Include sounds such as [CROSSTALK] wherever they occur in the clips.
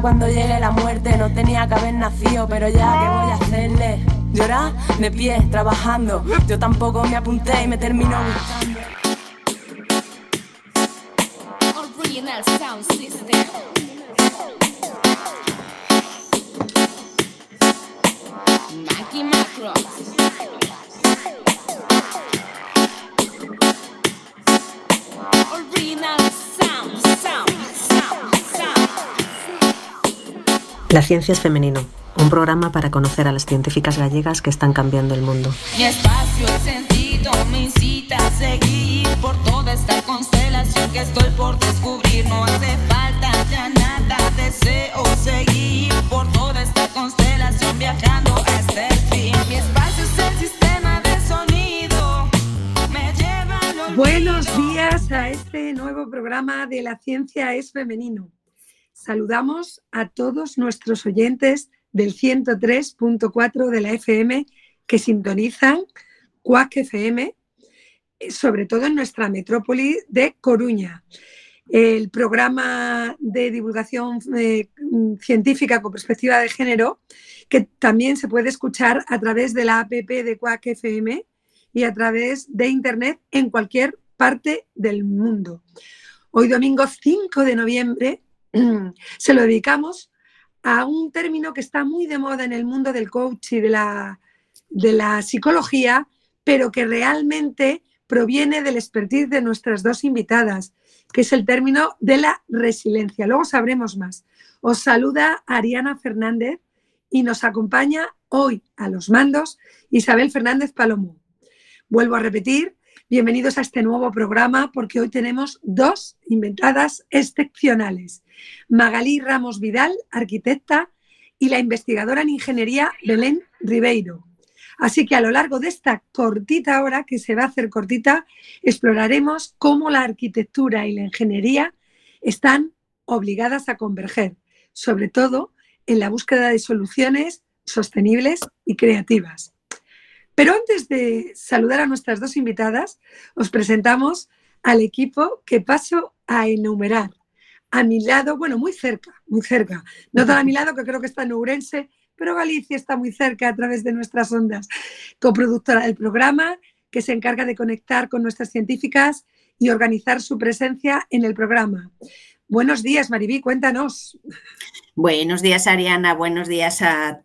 cuando llegue la muerte. No tenía que haber nacido, pero ya que voy a hacerle. Llorar de pie, trabajando. Yo tampoco me apunté y me terminó gustando. La ciencia es femenino, un programa para conocer a las científicas gallegas que están cambiando el mundo. Mi espacio, el sentido me incita a seguir por toda esta constelación que estoy por descubrir. No hace falta ya nada, deseo seguir por toda esta constelación viajando hasta el fin. Mi espacio es el sistema de sonido. Me lleva al Buenos días a este nuevo programa de La ciencia es femenino. Saludamos a todos nuestros oyentes del 103.4 de la FM que sintonizan CUAC FM, eh, sobre todo en nuestra metrópoli de Coruña. El programa de divulgación eh, científica con perspectiva de género, que también se puede escuchar a través de la APP de CUAC FM y a través de Internet en cualquier parte del mundo. Hoy domingo 5 de noviembre [CLEARS THROAT] se lo dedicamos a un término que está muy de moda en el mundo del coach y de la, de la psicología, pero que realmente proviene del expertise de nuestras dos invitadas, que es el término de la resiliencia. Luego sabremos más. Os saluda Ariana Fernández y nos acompaña hoy a los mandos Isabel Fernández Palomo. Vuelvo a repetir, bienvenidos a este nuevo programa porque hoy tenemos dos inventadas excepcionales. Magalí Ramos Vidal, arquitecta, y la investigadora en ingeniería Belén Ribeiro. Así que a lo largo de esta cortita hora, que se va a hacer cortita, exploraremos cómo la arquitectura y la ingeniería están obligadas a converger, sobre todo en la búsqueda de soluciones sostenibles y creativas. Pero antes de saludar a nuestras dos invitadas, os presentamos al equipo que paso a enumerar a mi lado, bueno, muy cerca, muy cerca. No tan a mi lado, que creo que está en Ourense, pero Galicia está muy cerca a través de nuestras ondas. Coproductora del programa, que se encarga de conectar con nuestras científicas y organizar su presencia en el programa. Buenos días, Maribí, cuéntanos. Buenos días, Ariana. Buenos días a,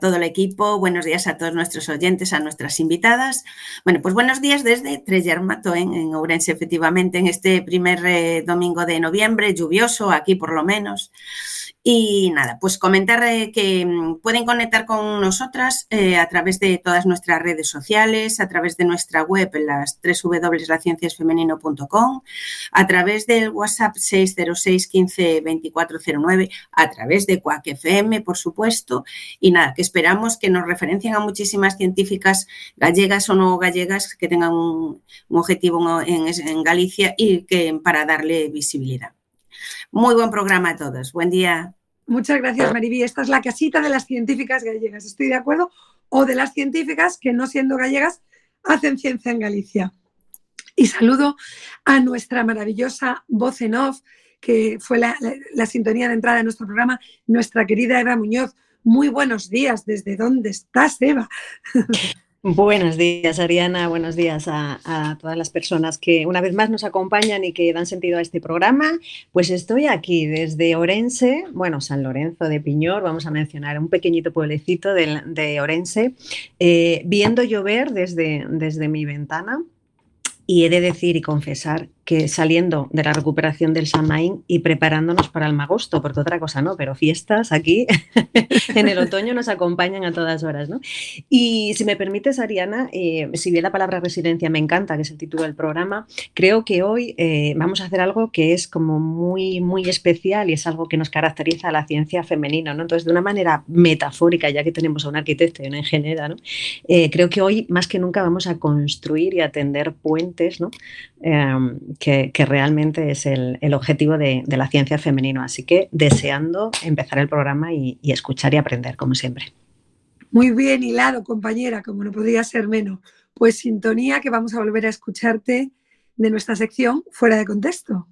todo el equipo. Buenos días a todos nuestros oyentes, a nuestras invitadas. Bueno, pues buenos días desde Trellermato, en, en Ourense, efectivamente, en este primer eh, domingo de noviembre, lluvioso, aquí por lo menos. Y nada, pues comentar eh, que mm, pueden conectar con nosotras eh, a través de todas nuestras redes sociales, a través de nuestra web en las www.lacienciasfemenino.com, a través del WhatsApp 606 15 2409, a través de Quack FM, por supuesto. Y nada, que esperamos que nos referencien a muchísimas científicas gallegas o no gallegas que tengan un, objetivo en, en Galicia y que para darle visibilidad. Muy buen programa a todos. Buen día. Muchas gracias, Mariví. Esta es la casita de las científicas gallegas. Estoy de acuerdo. O de las científicas que, no siendo gallegas, hacen ciencia en Galicia. Y saludo a nuestra maravillosa voz en off, que fue la, la sintonía de entrada de nuestro programa, nuestra querida Eva Muñoz. Muy buenos días. ¿Desde dónde estás, Eva? [LAUGHS] Buenos días, Ariana. Buenos días a, todas las personas que una vez más nos acompañan y que dan sentido a este programa. Pues estoy aquí desde Orense, bueno, San Lorenzo de Piñor, vamos a mencionar un pequeñito pueblecito de, Orense, eh, viendo llover desde, desde mi ventana. Y he de decir y confesar que saliendo de la recuperación del Samaín y preparándonos para el magosto, porque otra cosa no, pero fiestas aquí [LAUGHS] en el otoño nos acompañan a todas horas. ¿no? Y si me permites, Ariana, eh, si bien la palabra residencia me encanta, que es el título del programa, creo que hoy eh, vamos a hacer algo que es como muy, muy especial y es algo que nos caracteriza a la ciencia femenina. ¿no? Entonces, de una manera metafórica, ya que tenemos a un arquitecto y una ingeniera, ¿no? Eh, creo que hoy más que nunca vamos a construir y atender puentes ¿no? Em, que, realmente es el, objetivo de, la ciencia femenina. Así que deseando empezar el programa y, escuchar y aprender, como siempre. Muy bien hilado, compañera, como no podría ser menos. Pues sintonía que vamos a volver a escucharte de nuestra sección fuera de contexto.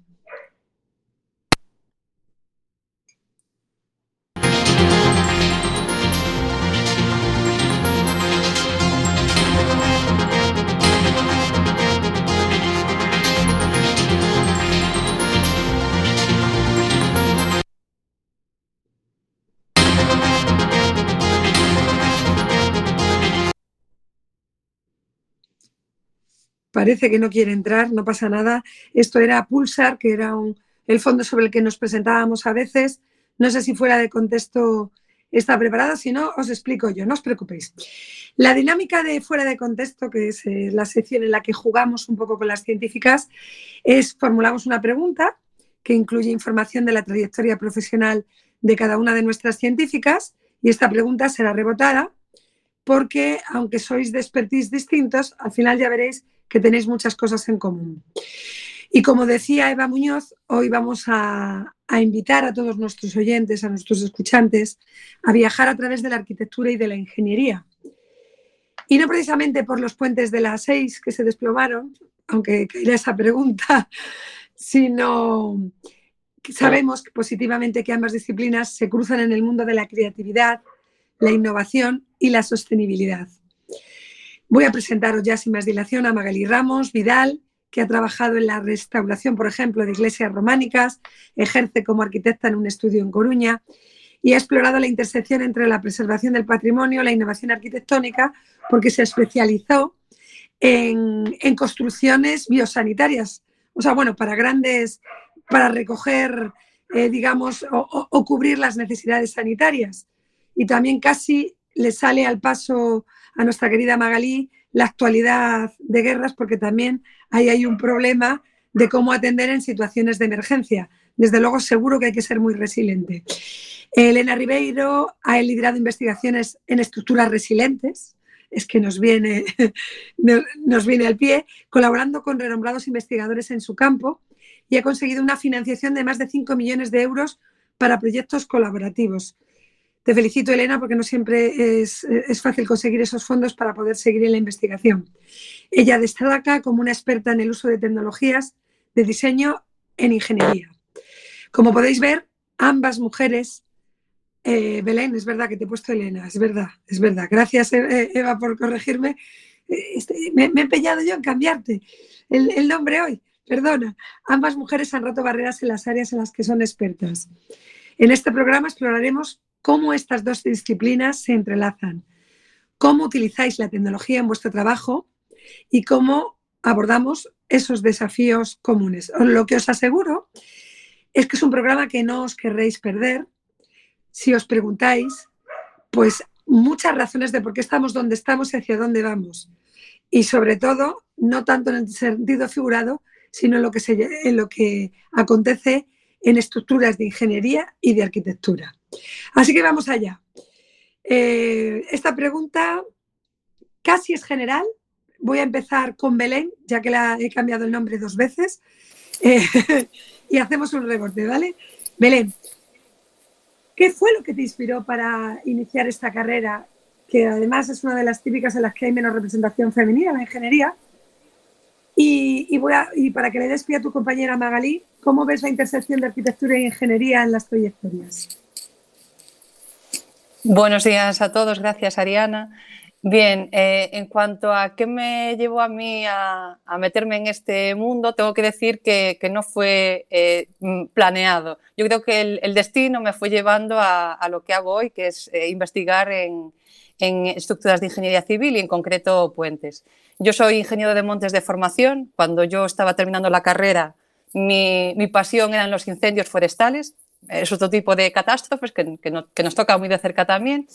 Parece que no quiere entrar, no pasa nada. Esto era Pulsar, que era el fondo sobre el que nos presentábamos a veces. No sé si fuera de contexto está preparado, si no, os explico yo, no os preocupéis. La dinámica de fuera de contexto, que es eh, la sección en la que jugamos un poco con las científicas, es formulamos una pregunta que incluye información de la trayectoria profesional de cada una de nuestras científicas y esta pregunta será rebotada porque aunque sois de expertise distintos, al final ya veréis que tenéis muchas cosas en común. Y como decía Eva Muñoz, hoy vamos a, invitar a todos nuestros oyentes, a nuestros escuchantes, a viajar a través de la arquitectura y de la ingeniería. Y no precisamente por los puentes de las seis que se desplomaron, aunque caerá esa pregunta, [LAUGHS] sino sabemos positivamente que ambas disciplinas se cruzan en el mundo de la creatividad, la innovación y la sostenibilidad. Voy a presentaros ya sin más dilación a Magali Ramos Vidal, que ha trabajado en la restauración, por ejemplo, de iglesias románicas, ejerce como arquitecta en un estudio en Coruña y ha explorado la intersección entre la preservación del patrimonio, la innovación arquitectónica, porque se especializó en, construcciones biosanitarias, o sea, bueno, para grandes, para recoger, eh, digamos, o cubrir las necesidades sanitarias. Y también casi le sale al paso a nuestra querida Magalí la actualidad de guerras, porque también ahí hay un problema de cómo atender en situaciones de emergencia. Desde luego, seguro que hay que ser muy resiliente. Elena Ribeiro ha liderado investigaciones en estructuras resilientes, es que nos viene, [LAUGHS] nos viene al pie, colaborando con renombrados investigadores en su campo y ha conseguido una financiación de más de 5 millones de euros para proyectos colaborativos. Te felicito, Elena, porque no siempre es, fácil conseguir esos fondos para poder seguir en la investigación. Ella destaca como una experta en el uso de tecnologías de diseño en ingeniería. Como podéis ver, ambas mujeres, eh, Belén, es verdad que te he puesto Elena, es verdad, es verdad. Gracias, eh, Eva, por corregirme. Eh, este, me, he empeñado yo en cambiarte el, el nombre hoy, perdona. Ambas mujeres han roto barreras en las áreas en las que son expertas. En este programa exploraremos cómo estas dos disciplinas se entrelazan, cómo utilizáis la tecnología en vuestro trabajo y cómo abordamos esos desafíos comunes. Lo que os aseguro es que es un programa que no os querréis perder. Si os preguntáis, pues muchas razones de por qué estamos donde estamos y hacia dónde vamos. Y sobre todo, no tanto en el sentido figurado, sino en lo que, en lo que acontece en estructuras de ingeniería y de arquitectura. Así que vamos allá. Eh, esta pregunta casi es general. Voy a empezar con Belén, ya que la he cambiado el nombre dos veces. Eh, [LAUGHS] y hacemos un rebote, ¿vale? Belén, ¿qué fue lo que te inspiró para iniciar esta carrera? Que además es una de las típicas en las que hay menos representación femenina, la ingeniería. Y, y para que le des pie a tu compañera Magalí, ¿cómo ves la intersección de arquitectura e ingeniería en las trayectorias? Buenos días a todos, gracias Ariana. Bien, eh, en cuanto a qué me llevó a mí a, meterme en este mundo, tengo que decir que, no fue eh, planeado. Yo creo que el, destino me fue llevando a, lo que hago hoy, que es eh, investigar en, estructuras de ingeniería civil y en concreto puentes. Yo soy ingeniero de montes de formación. Cuando yo estaba terminando la carrera, mi pasión eran los incendios forestales es otro tipo de catástrofes que, nos toca muy de cerca también,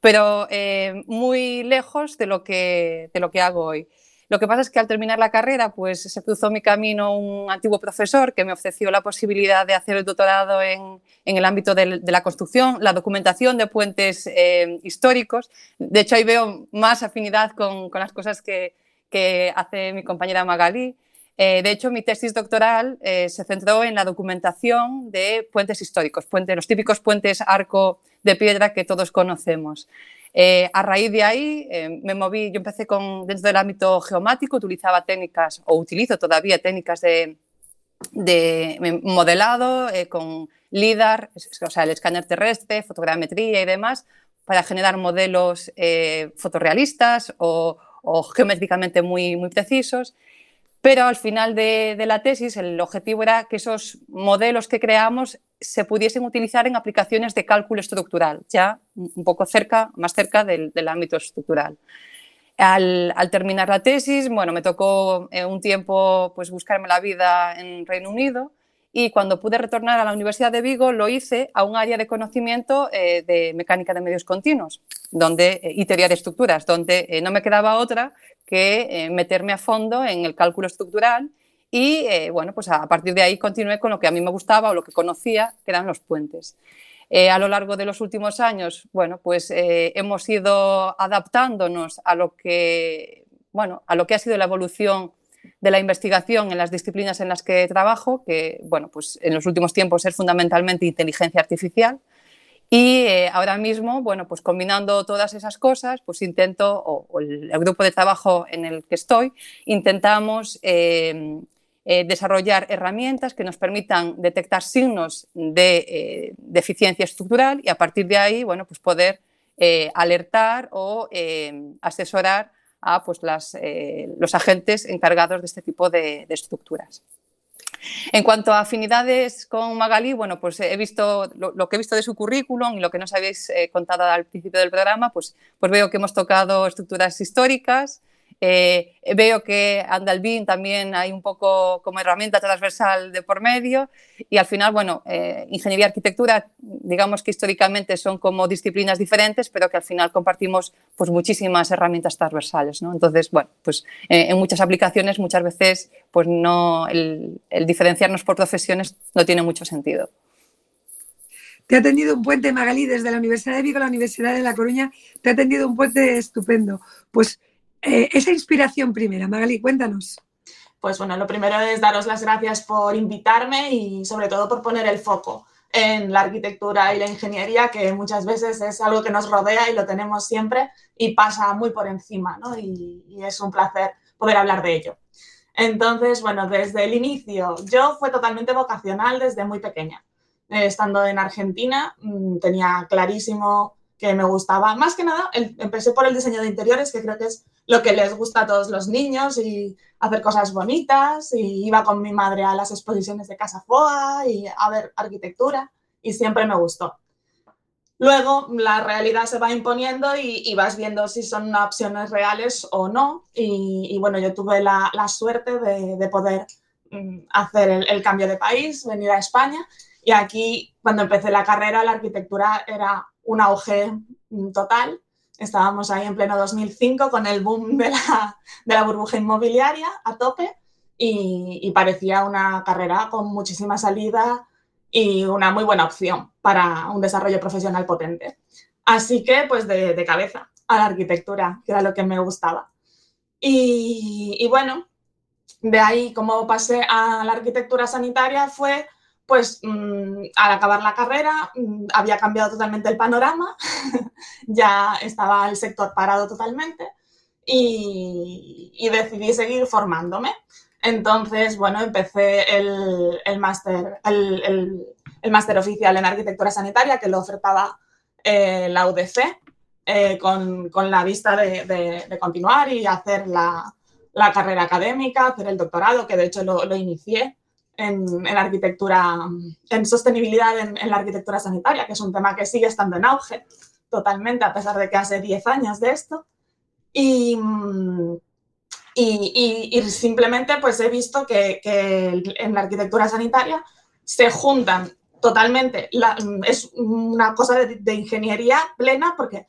pero eh, muy lejos de lo, que, de lo que hago hoy. Lo que pasa es que al terminar la carrera, pues se cruzó mi camino un antiguo profesor que me ofreció la posibilidad de hacer el doctorado en, el ámbito de, la construcción, la documentación de puentes eh, históricos. De hecho, ahí veo más afinidad con, las cosas que, que hace mi compañera Magalí. Eh, de hecho, mi tesis doctoral eh, se centró en la documentación de puentes históricos, los típicos puentes arco de piedra que todos conocemos. Eh, a raíz de ahí me moví, yo empecé con, dentro del ámbito geomático, utilizaba técnicas o utilizo todavía técnicas de, modelado con LIDAR, o sea, el escáner terrestre, fotogrametría y demás, para generar modelos fotorrealistas o, o geométricamente muy, muy precisos. Pero al final de, la tesis el objetivo era que esos modelos que creamos se pudiesen utilizar en aplicaciones de cálculo estructural, ya un poco cerca, más cerca del, ámbito estructural. Al, terminar la tesis, bueno, me tocó eh, un tiempo pues, buscarme la vida en Reino Unido y cuando pude retornar a la Universidad de Vigo lo hice a un área de conocimiento eh, de mecánica de medios continuos donde, y teoría de estructuras, donde no me quedaba otra que meterme a fondo en el cálculo estructural y bueno, pues a partir de ahí continué con lo que a mí me gustaba o lo que conocía, que eran los puentes. Eh, a lo largo de los últimos años, bueno, pues eh, hemos ido adaptándonos a lo que, bueno, a lo que ha sido la evolución de la investigación en las disciplinas en las que trabajo, que, bueno, pues en los últimos tiempos es fundamentalmente inteligencia artificial. Y eh, ahora mismo, bueno, pues combinando todas esas cosas, pues intento, o, el, grupo de trabajo en el que estoy, intentamos eh, desarrollar herramientas que nos permitan detectar signos de eh, deficiencia estructural y a partir de ahí bueno, pues poder alertar o asesorar a pues los agentes encargados de este tipo de, estructuras. En cuanto a afinidades con Magalí, bueno, pues he visto lo, que he visto de su currículum y lo que nos habéis contado al principio del programa, pues, pues veo que hemos tocado estructuras históricas, eh, veo que Andalbin también hay un poco como herramienta transversal de por medio y al final, bueno, eh, ingeniería y arquitectura, digamos que históricamente son como disciplinas diferentes, pero que al final compartimos pues muchísimas herramientas transversales, ¿no? Entonces, bueno, pues eh, en muchas aplicaciones muchas veces pues no, el, el diferenciarnos por profesiones no tiene mucho sentido. Te ha atendido un puente, Magalí, desde la Universidad de Vigo a la Universidad de La Coruña. Te ha atendido un puente estupendo. Pues eh, esa inspiración primera, Magali, cuéntanos. Pues bueno, lo primero es daros las gracias por invitarme y sobre todo por poner el foco en la arquitectura y la ingeniería, que muchas veces es algo que nos rodea y lo tenemos siempre y pasa muy por encima, ¿no? Y, y es un placer poder hablar de ello. Entonces, bueno, desde el inicio, yo fue totalmente vocacional desde muy pequeña. Eh, estando en Argentina, mm, tenía clarísimo que me gustaba. Más que nada, empecé por el diseño de interiores, que creo que es lo que les gusta a todos los niños y hacer cosas bonitas. Y iba con mi madre a las exposiciones de Casa Foa y a ver arquitectura y siempre me gustó. Luego la realidad se va imponiendo y, vas viendo si son opciones reales o no. Y, bueno, yo tuve la, suerte de, poder mm, hacer el, el, cambio de país, venir a España. Y aquí, cuando empecé la carrera, la arquitectura era un auge total. Estábamos ahí en pleno 2005 con el boom de la, burbuja inmobiliaria a tope y, parecía una carrera con muchísima salida y una muy buena opción para un desarrollo profesional potente. Así que, pues de, cabeza a la arquitectura, que era lo que me gustaba. Y, y bueno, de ahí como pasé a la arquitectura sanitaria fue pues mm, al acabar la carrera mm, había cambiado totalmente el panorama, [LAUGHS] ya estaba el sector parado totalmente y, decidí seguir formándome. Entonces, bueno, empecé el, el máster el, el, oficial en arquitectura sanitaria que lo ofertaba eh, la UDC eh, con, con, la vista de, de, continuar y hacer la, la, carrera académica, hacer el doctorado, que de hecho lo, lo inicié en, arquitectura, en sostenibilidad en, la arquitectura sanitaria, que es un tema que sigue estando en auge totalmente, a pesar de que hace 10 años de esto. Y, y, simplemente pues he visto que, en la arquitectura sanitaria se juntan totalmente, es una cosa de, de, ingeniería plena porque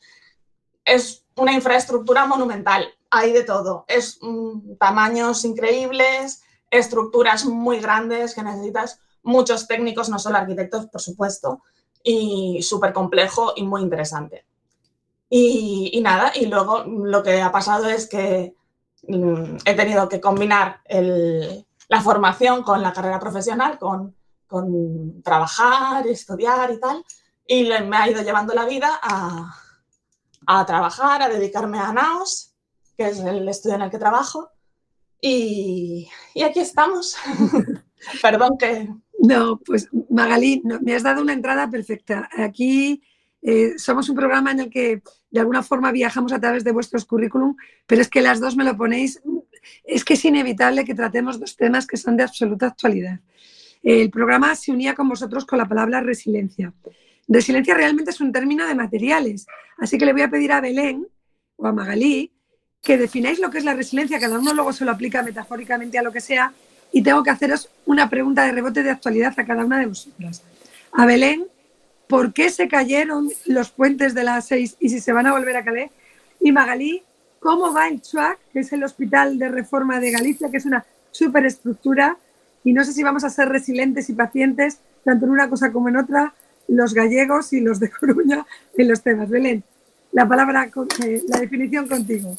es una infraestructura monumental, hay de todo, es mm, tamaños increíbles, estructuras muy grandes que necesitas muchos técnicos, no solo arquitectos, por supuesto, y súper complejo y muy interesante. Y, nada, y luego lo que ha pasado es que mm, he tenido que combinar la formación con la carrera profesional, con, trabajar, estudiar y tal, y me ha ido llevando la vida a, a trabajar, a dedicarme a NAOS, que es el estudio en el que trabajo, y, aquí estamos. [LAUGHS] Perdón que... No, pues Magalí, me has dado una entrada perfecta. Aquí eh, somos un programa en el que de alguna forma viajamos a través de vuestros currículum, pero es que las dos me lo ponéis, es que es inevitable que tratemos dos temas que son de absoluta actualidad. El programa se unía con vosotros con la palabra resiliencia. Resiliencia realmente es un término de materiales, así que le voy a pedir a Belén o a Magalí que defináis lo que es la resiliencia, cada uno luego se lo aplica metafóricamente a lo que sea, y tengo que haceros una pregunta de rebote de actualidad a cada una de vosotras. A Belén, ¿por qué se cayeron los puentes de la 6 y si se van a volver a caer? Y Magalí, ¿cómo va el CHUAC, que es el Hospital de Reforma de Galicia, que es una superestructura? Y no sé si vamos a ser resilientes y pacientes, tanto en una cosa como en otra, los gallegos y los de Coruña en los temas. Belén, la palabra, eh, la definición contigo.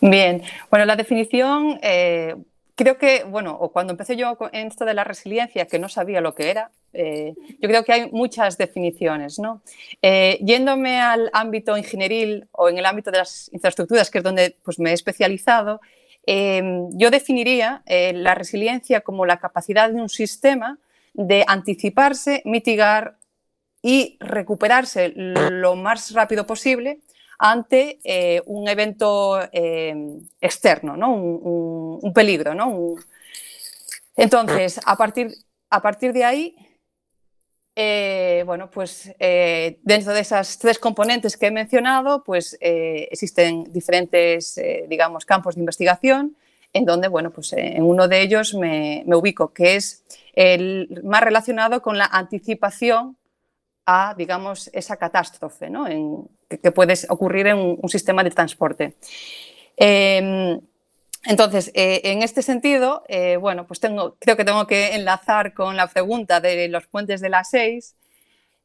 Bien, bueno, la definición, eh, creo que, bueno, o cuando empecé yo en esto de la resiliencia, que no sabía lo que era, eh, yo creo que hay muchas definiciones, ¿no? yéndome al ámbito ingenieril o en el ámbito de las infraestructuras, que es donde pues, me he especializado, yo definiría la resiliencia como la capacidad de un sistema de anticiparse, mitigar y recuperarse lo más rápido posible ante eh, un evento eh, externo, ¿no? un, peligro. ¿no? Entonces, a partir, a partir de ahí, eh, bueno, pues dentro de esas tres componentes que he mencionado, pues existen diferentes, digamos, campos de investigación en donde, bueno, pues en uno de ellos me, me ubico, que es el más relacionado con la anticipación a, digamos, esa catástrofe ¿no? en, que, puede ocurrir en un, sistema de transporte. Em, entonces, eh, en este sentido, eh, bueno, pues tengo, creo que tengo que enlazar con la pregunta de los puentes de las seis.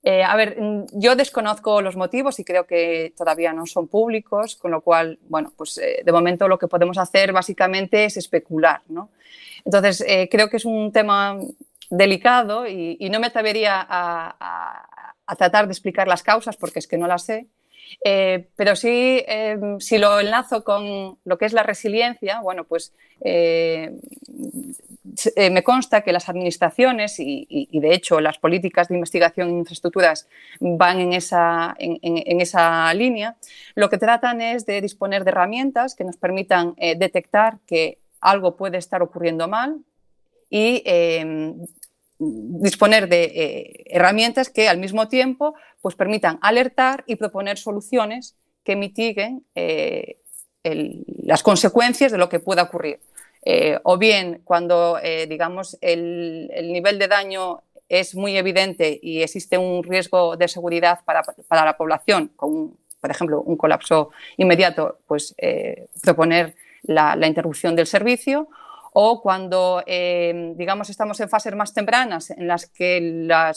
Eh, a ver, mm, yo desconozco los motivos y creo que todavía no son públicos, con lo cual, bueno, pues de momento lo que podemos hacer básicamente es especular, ¿no? Entonces, creo que es un tema delicado y, no me atrevería a, a tratar de explicar las causas porque es que no las sé. Eh, pero sí, eh, si lo enlazo con lo que es la resiliencia, bueno, pues eh, me consta que las administraciones y, de hecho las políticas de investigación en infraestructuras van en esa, en, esa línea, lo que tratan es de disponer de herramientas que nos permitan detectar que algo puede estar ocurriendo mal y disponer de eh, herramientas que al mismo tiempo pues, permitan alertar y proponer soluciones que mitiguen eh, las consecuencias de lo que pueda ocurrir. Eh, o bien cuando digamos el, nivel de daño es muy evidente y existe un riesgo de seguridad para, la población, con, por ejemplo, un colapso inmediato, pues proponer la interrupción del servicio o cuando, eh, digamos, estamos en fases más tempranas en las que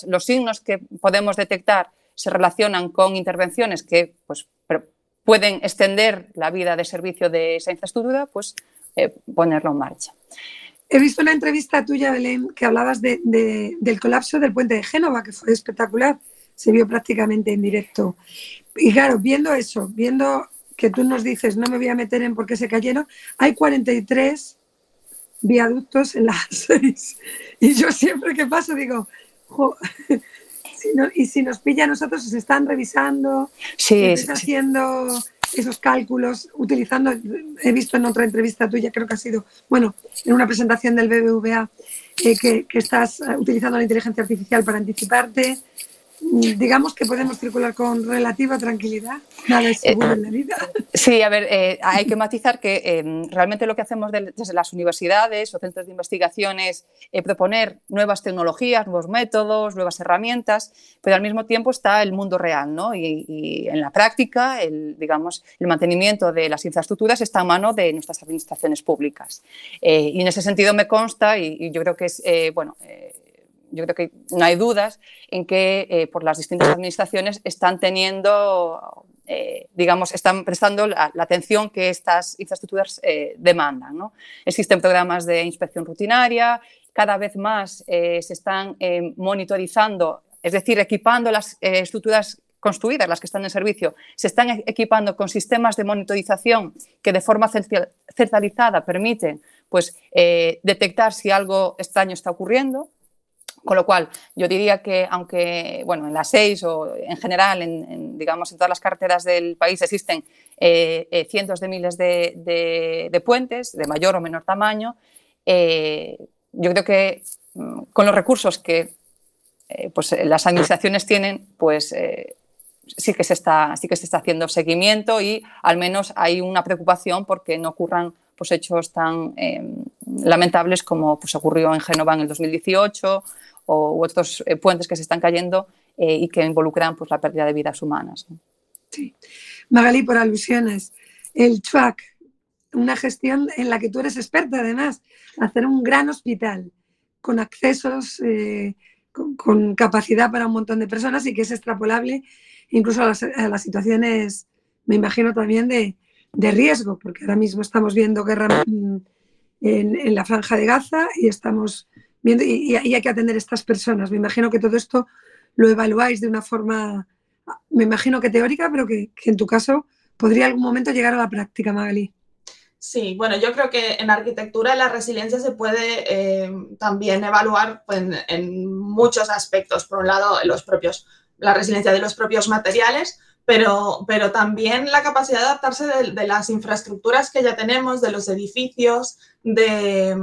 los signos que podemos detectar se relacionan con intervenciones que pues, pueden extender la vida de servicio de esa infraestructura, pues eh, ponerlo en marcha. He visto una entrevista tuya, Belén, que hablabas del colapso del puente de Génova, que fue espectacular, se vio prácticamente en directo. Y claro, viendo eso, viendo que tú nos dices, no me voy a meter en por qué se cayeron, hay 43 viaductos en las [LAUGHS] seis. Y yo siempre que paso digo, [LAUGHS] y si nos pilla a nosotros, se están revisando, se haciendo esos cálculos, utilizando, he visto en otra entrevista tuya, creo que ha sido, bueno, en una presentación del BBVA, eh, que, que, estás eh, utilizando la inteligencia artificial para anticiparte, digamos que podemos circular con relativa tranquilidad. Nada es seguro en la vida. Sí, a ver, eh, hay que matizar que em, realmente lo que hacemos desde las universidades o centros de investigación es eh, proponer nuevas tecnologías, nuevos métodos, nuevas herramientas, pero al mismo tiempo está el mundo real, ¿no? Y, en la práctica, el, digamos, el mantenimiento de las infraestructuras está a mano de nuestras administraciones públicas. Eh, y en ese sentido me consta, y, y yo creo que es, bueno, yo creo que no hay dudas en que eh, por las distintas administraciones están teniendo, eh, digamos, están prestando la, atención que estas infraestructuras eh, demandan. Existen programas de inspección rutinaria, cada vez más se están monitorizando, es decir, equipando las estructuras construidas, las que están en servicio, se están e-, equipando con sistemas de monitorización que de forma centralizada permiten pues, detectar si algo extraño está ocurriendo. Con lo cual, yo diría que aunque, bueno, en las seis o en general, en, digamos, en todas las carreteras del país existen eh, eh, cientos de miles de, puentes de mayor o menor tamaño, eh, yo creo que mm, con los recursos que pues, las administraciones tienen, pues sí que, se está, sí que se está haciendo seguimiento y al menos hay una preocupación porque no ocurran pues, hechos tan lamentables como pues, ocurrió en Génova en el 2018 o otros eh, puentes que se están cayendo eh, y que involucran pues, la pérdida de vidas humanas. Sí. Magali, por alusiones, el CHUAC, una gestión en la que tú eres experta además, hacer un gran hospital con accesos, con, capacidad para un montón de personas y que es extrapolable incluso a las, situaciones, me imagino también de, riesgo, porque ahora mismo estamos viendo guerra en, la franja de Gaza y estamos y, hay que atender a estas personas. Me imagino que todo esto lo evaluáis de una forma, me imagino que teórica, pero que, en tu caso podría algún momento llegar a la práctica, Magali. Sí, bueno, yo creo que en arquitectura la resiliencia se puede eh, también evaluar en, en, muchos aspectos. Por un lado, los propios la resiliencia de los propios materiales, pero, pero también la capacidad de adaptarse de, las infraestructuras que ya tenemos, de los edificios, de,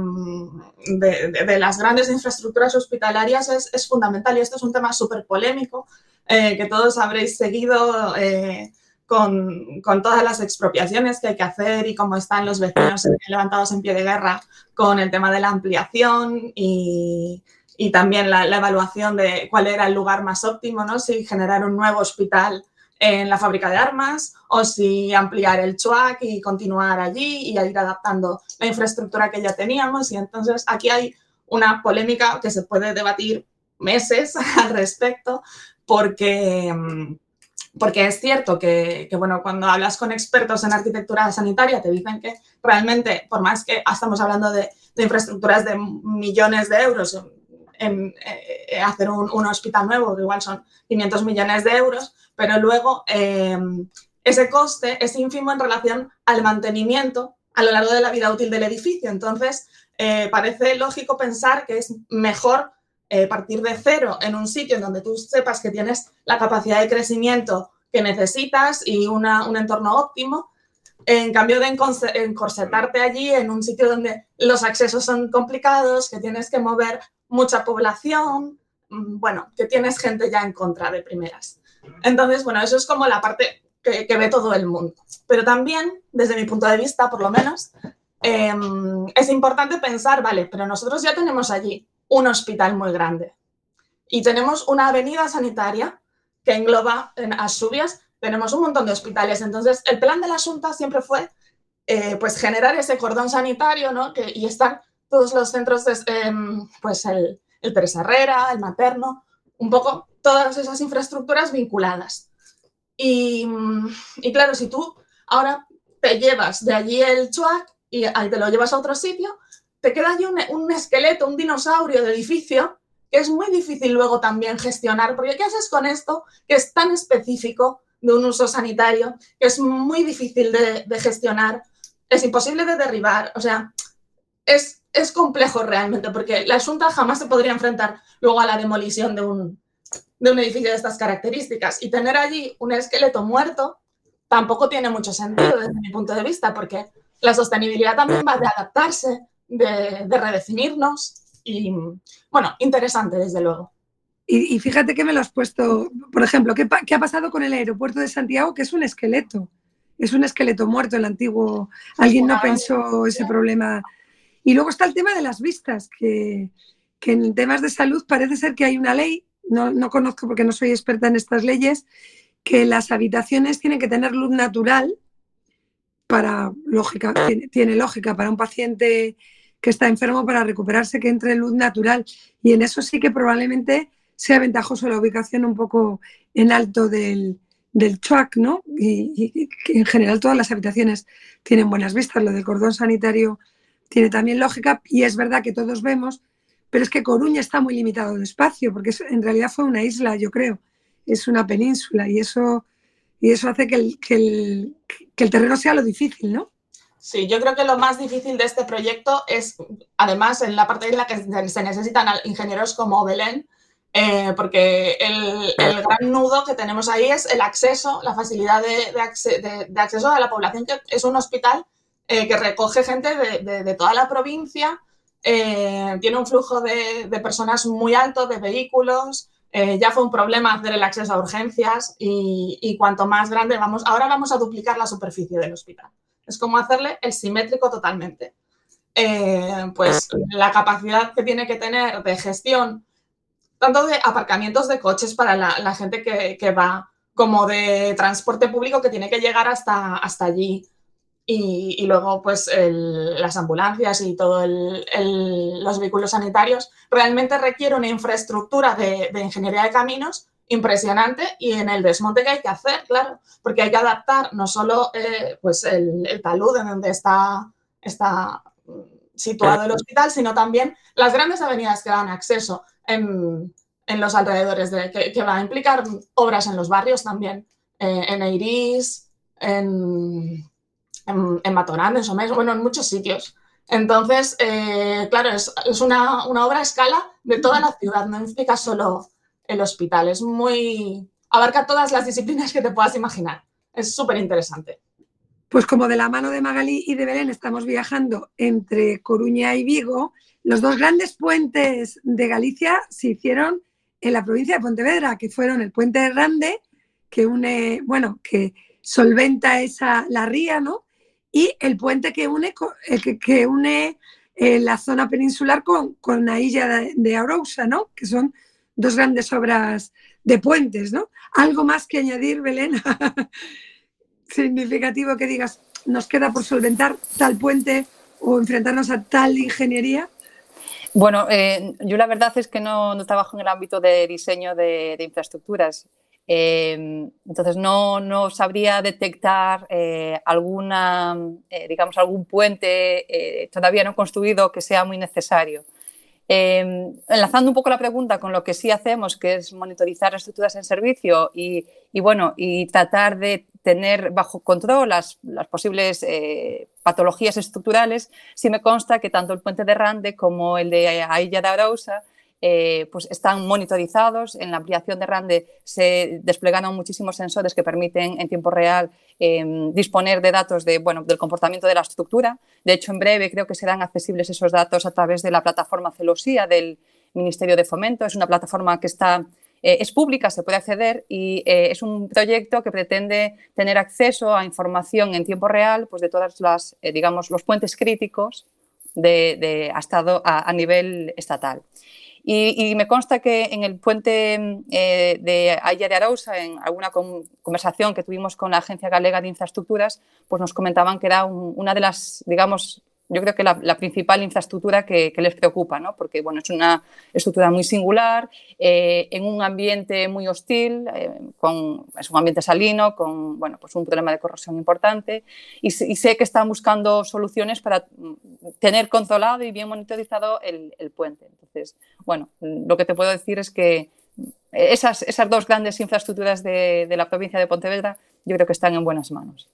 de, las grandes infraestructuras hospitalarias es, fundamental. Y esto es un tema súper polémico eh, que todos habréis seguido. Eh, con, con, todas las expropiaciones que hay que hacer y cómo están los vecinos levantados en pie de guerra con el tema de la ampliación y, y también la, evaluación de cuál era el lugar más óptimo, ¿no? Si generar un nuevo hospital en la fábrica de armas o si ampliar el CHUAC y continuar allí y ir adaptando la infraestructura que ya teníamos. Y entonces aquí hay una polémica que se puede debatir meses [LAUGHS] al respecto porque, porque es cierto que, bueno, cuando hablas con expertos en arquitectura sanitaria te dicen que realmente, por más que estamos hablando de, de infraestructuras de millones de euros, en, eh, hacer un, hospital nuevo, que igual son 500 millones de euros, pero luego eh, ese coste es ínfimo en relación al mantenimiento a lo largo de la vida útil del edificio. Entonces, eh, parece lógico pensar que es mejor partir de cero en un sitio en donde tú sepas que tienes la capacidad de crecimiento que necesitas y un entorno óptimo, en cambio de encorsetarte allí en un sitio donde los accesos son complicados, que tienes que mover mucha población, mm, bueno, que tienes gente ya en contra de primeras. Entonces, bueno, eso es como la parte que, ve todo el mundo. Pero también, desde mi punto de vista, por lo menos, em, es importante pensar, vale, pero nosotros ya tenemos allí un hospital muy grande y tenemos una avenida sanitaria que engloba en Asubias, tenemos un montón de hospitales. Entonces, el plan de la Junta siempre fue eh, pues generar ese cordón sanitario ¿no? que, y estar todos los centros, em, pues el, el Teresa Herrera, el Materno, un poco todas esas infraestructuras vinculadas. Y, claro, si tú ahora te llevas de allí el chuac y te lo llevas a otro sitio, te queda allí un, esqueleto, un dinosaurio de edificio que es muy difícil luego también gestionar, porque ¿qué haces con esto que es tan específico de un uso sanitario, que es muy difícil de, de gestionar, es imposible de derribar? O sea, es, es complejo realmente, porque la Junta jamás se podría enfrentar luego a la demolición de un, de un edificio de estas características. Y tener allí un esqueleto muerto tampoco tiene mucho sentido desde mi punto de vista, porque la sostenibilidad también va de adaptarse, de, de redefinirnos. Y bueno, interesante, desde luego. Y, fíjate que me lo has puesto, por ejemplo, ¿qué, ¿qué, ha pasado con el aeropuerto de Santiago? Que es un esqueleto, es un esqueleto muerto, el antiguo. Alguien no pensó ese problema y luego está el tema de las vistas, que, en temas de salud parece ser que hay una ley, no, conozco porque no soy experta en estas leyes, que las habitaciones tienen que tener luz natural para, lógica, tiene, lógica para un paciente que está enfermo para recuperarse que entre luz natural. Y en eso sí que probablemente sea ventajoso la ubicación un poco en alto del, del chuac, ¿no? Y, y, en general todas las habitaciones tienen buenas vistas. Lo del cordón sanitario tiene también lógica y es verdad que todos vemos, pero es que Coruña está muy limitado de espacio, porque en realidad fue una isla, yo creo, es una península y eso, y eso hace que el, que, el, que el terreno sea lo difícil, ¿no? Sí, yo creo que lo más difícil de este proyecto es, además, en la parte de la que se necesitan ingenieros como Belén, eh, porque el, gran nudo que tenemos ahí es el acceso, la facilidad de, de, de, acceso a la población, que es un hospital eh, que recoge gente de, toda la provincia, eh, tiene un flujo de, personas muy alto, de vehículos, eh, ya fue un problema hacer el acceso a urgencias y, cuanto más grande vamos, ahora vamos a duplicar la superficie del hospital. Es como hacerle el simétrico totalmente. Pues la capacidad que tiene que tener de gestión, tanto de aparcamientos de coches para la, gente que, va, como de transporte público que tiene que llegar hasta, hasta allí. Y, luego, pues, las ambulancias y todos los vehículos sanitarios, realmente requiere una infraestructura de, ingeniería de caminos impresionante y en el desmonte que hay que hacer, claro, porque hay que adaptar no solo eh, pues el, talud en donde está, está situado el hospital, sino también las grandes avenidas que dan acceso en, los alrededores, de, que, va a implicar obras en los barrios también, eh, en Eiris, en en, en Matorán, en Somés, bueno, en muchos sitios. Entonces, eh, claro, es, una, obra a escala de toda la ciudad, no implica solo el hospital, es muy... abarca todas las disciplinas que te puedas imaginar. Es súper interesante. Pues como de la mano de Magalí y de Belén estamos viajando entre Coruña y Vigo, los dos grandes puentes de Galicia se hicieron en la provincia de Pontevedra, que fueron el puente de Rande, que une, bueno, que solventa esa la ría, ¿no? Y el puente que une, el que, une eh, la zona peninsular con, con la isla de, de Arousa, ¿no? que son dos grandes obras de puentes. ¿no? ¿Algo más que añadir, Belén? [LAUGHS] Significativo que digas, nos queda por solventar tal puente o enfrentarnos a tal ingeniería. Bueno, eh, yo la verdad es que no, no, trabajo en el ámbito de diseño de infraestructuras. Em, entonces no, sabría detectar eh, alguna, eh, digamos, algún puente eh, todavía no construido que sea muy necesario. Em, enlazando un poco la pregunta con lo que sí hacemos, que es monitorizar estructuras en servicio y, bueno, y tratar de tener bajo control las, posibles patologías estructurales, sí me consta que tanto el puente de Rande como el de Ailla de eh, pues están monitorizados. En la ampliación de RANDE se desplegaron muchísimos sensores que permiten en tiempo real em, disponer de datos de, bueno, del comportamiento de la estructura. De hecho, en breve creo que serán accesibles esos datos a través de la plataforma Celosía del Ministerio de Fomento. Es una plataforma que está eh, es pública, se puede acceder y eh, es un proyecto que pretende tener acceso a información en tiempo real pues de todas las, digamos, los puentes críticos de, a nivel estatal. Y, me consta que en el puente eh, de Aya de Arousa, en alguna conversación que tuvimos con la Agencia Galega de Infraestructuras, pues nos comentaban que era una de las, digamos, yo creo que la, principal infraestructura que, les preocupa, ¿no? porque bueno, es una estructura muy singular, eh, en un ambiente muy hostil, eh, con, es un ambiente salino, con bueno, pues un problema de corrosión importante, y, sé que están buscando soluciones para mm, tener controlado y bien monitorizado el, puente. Entonces, bueno, lo que te puedo decir es que esas, esas dos grandes infraestructuras de la provincia de Pontevedra yo creo que están en buenas manos.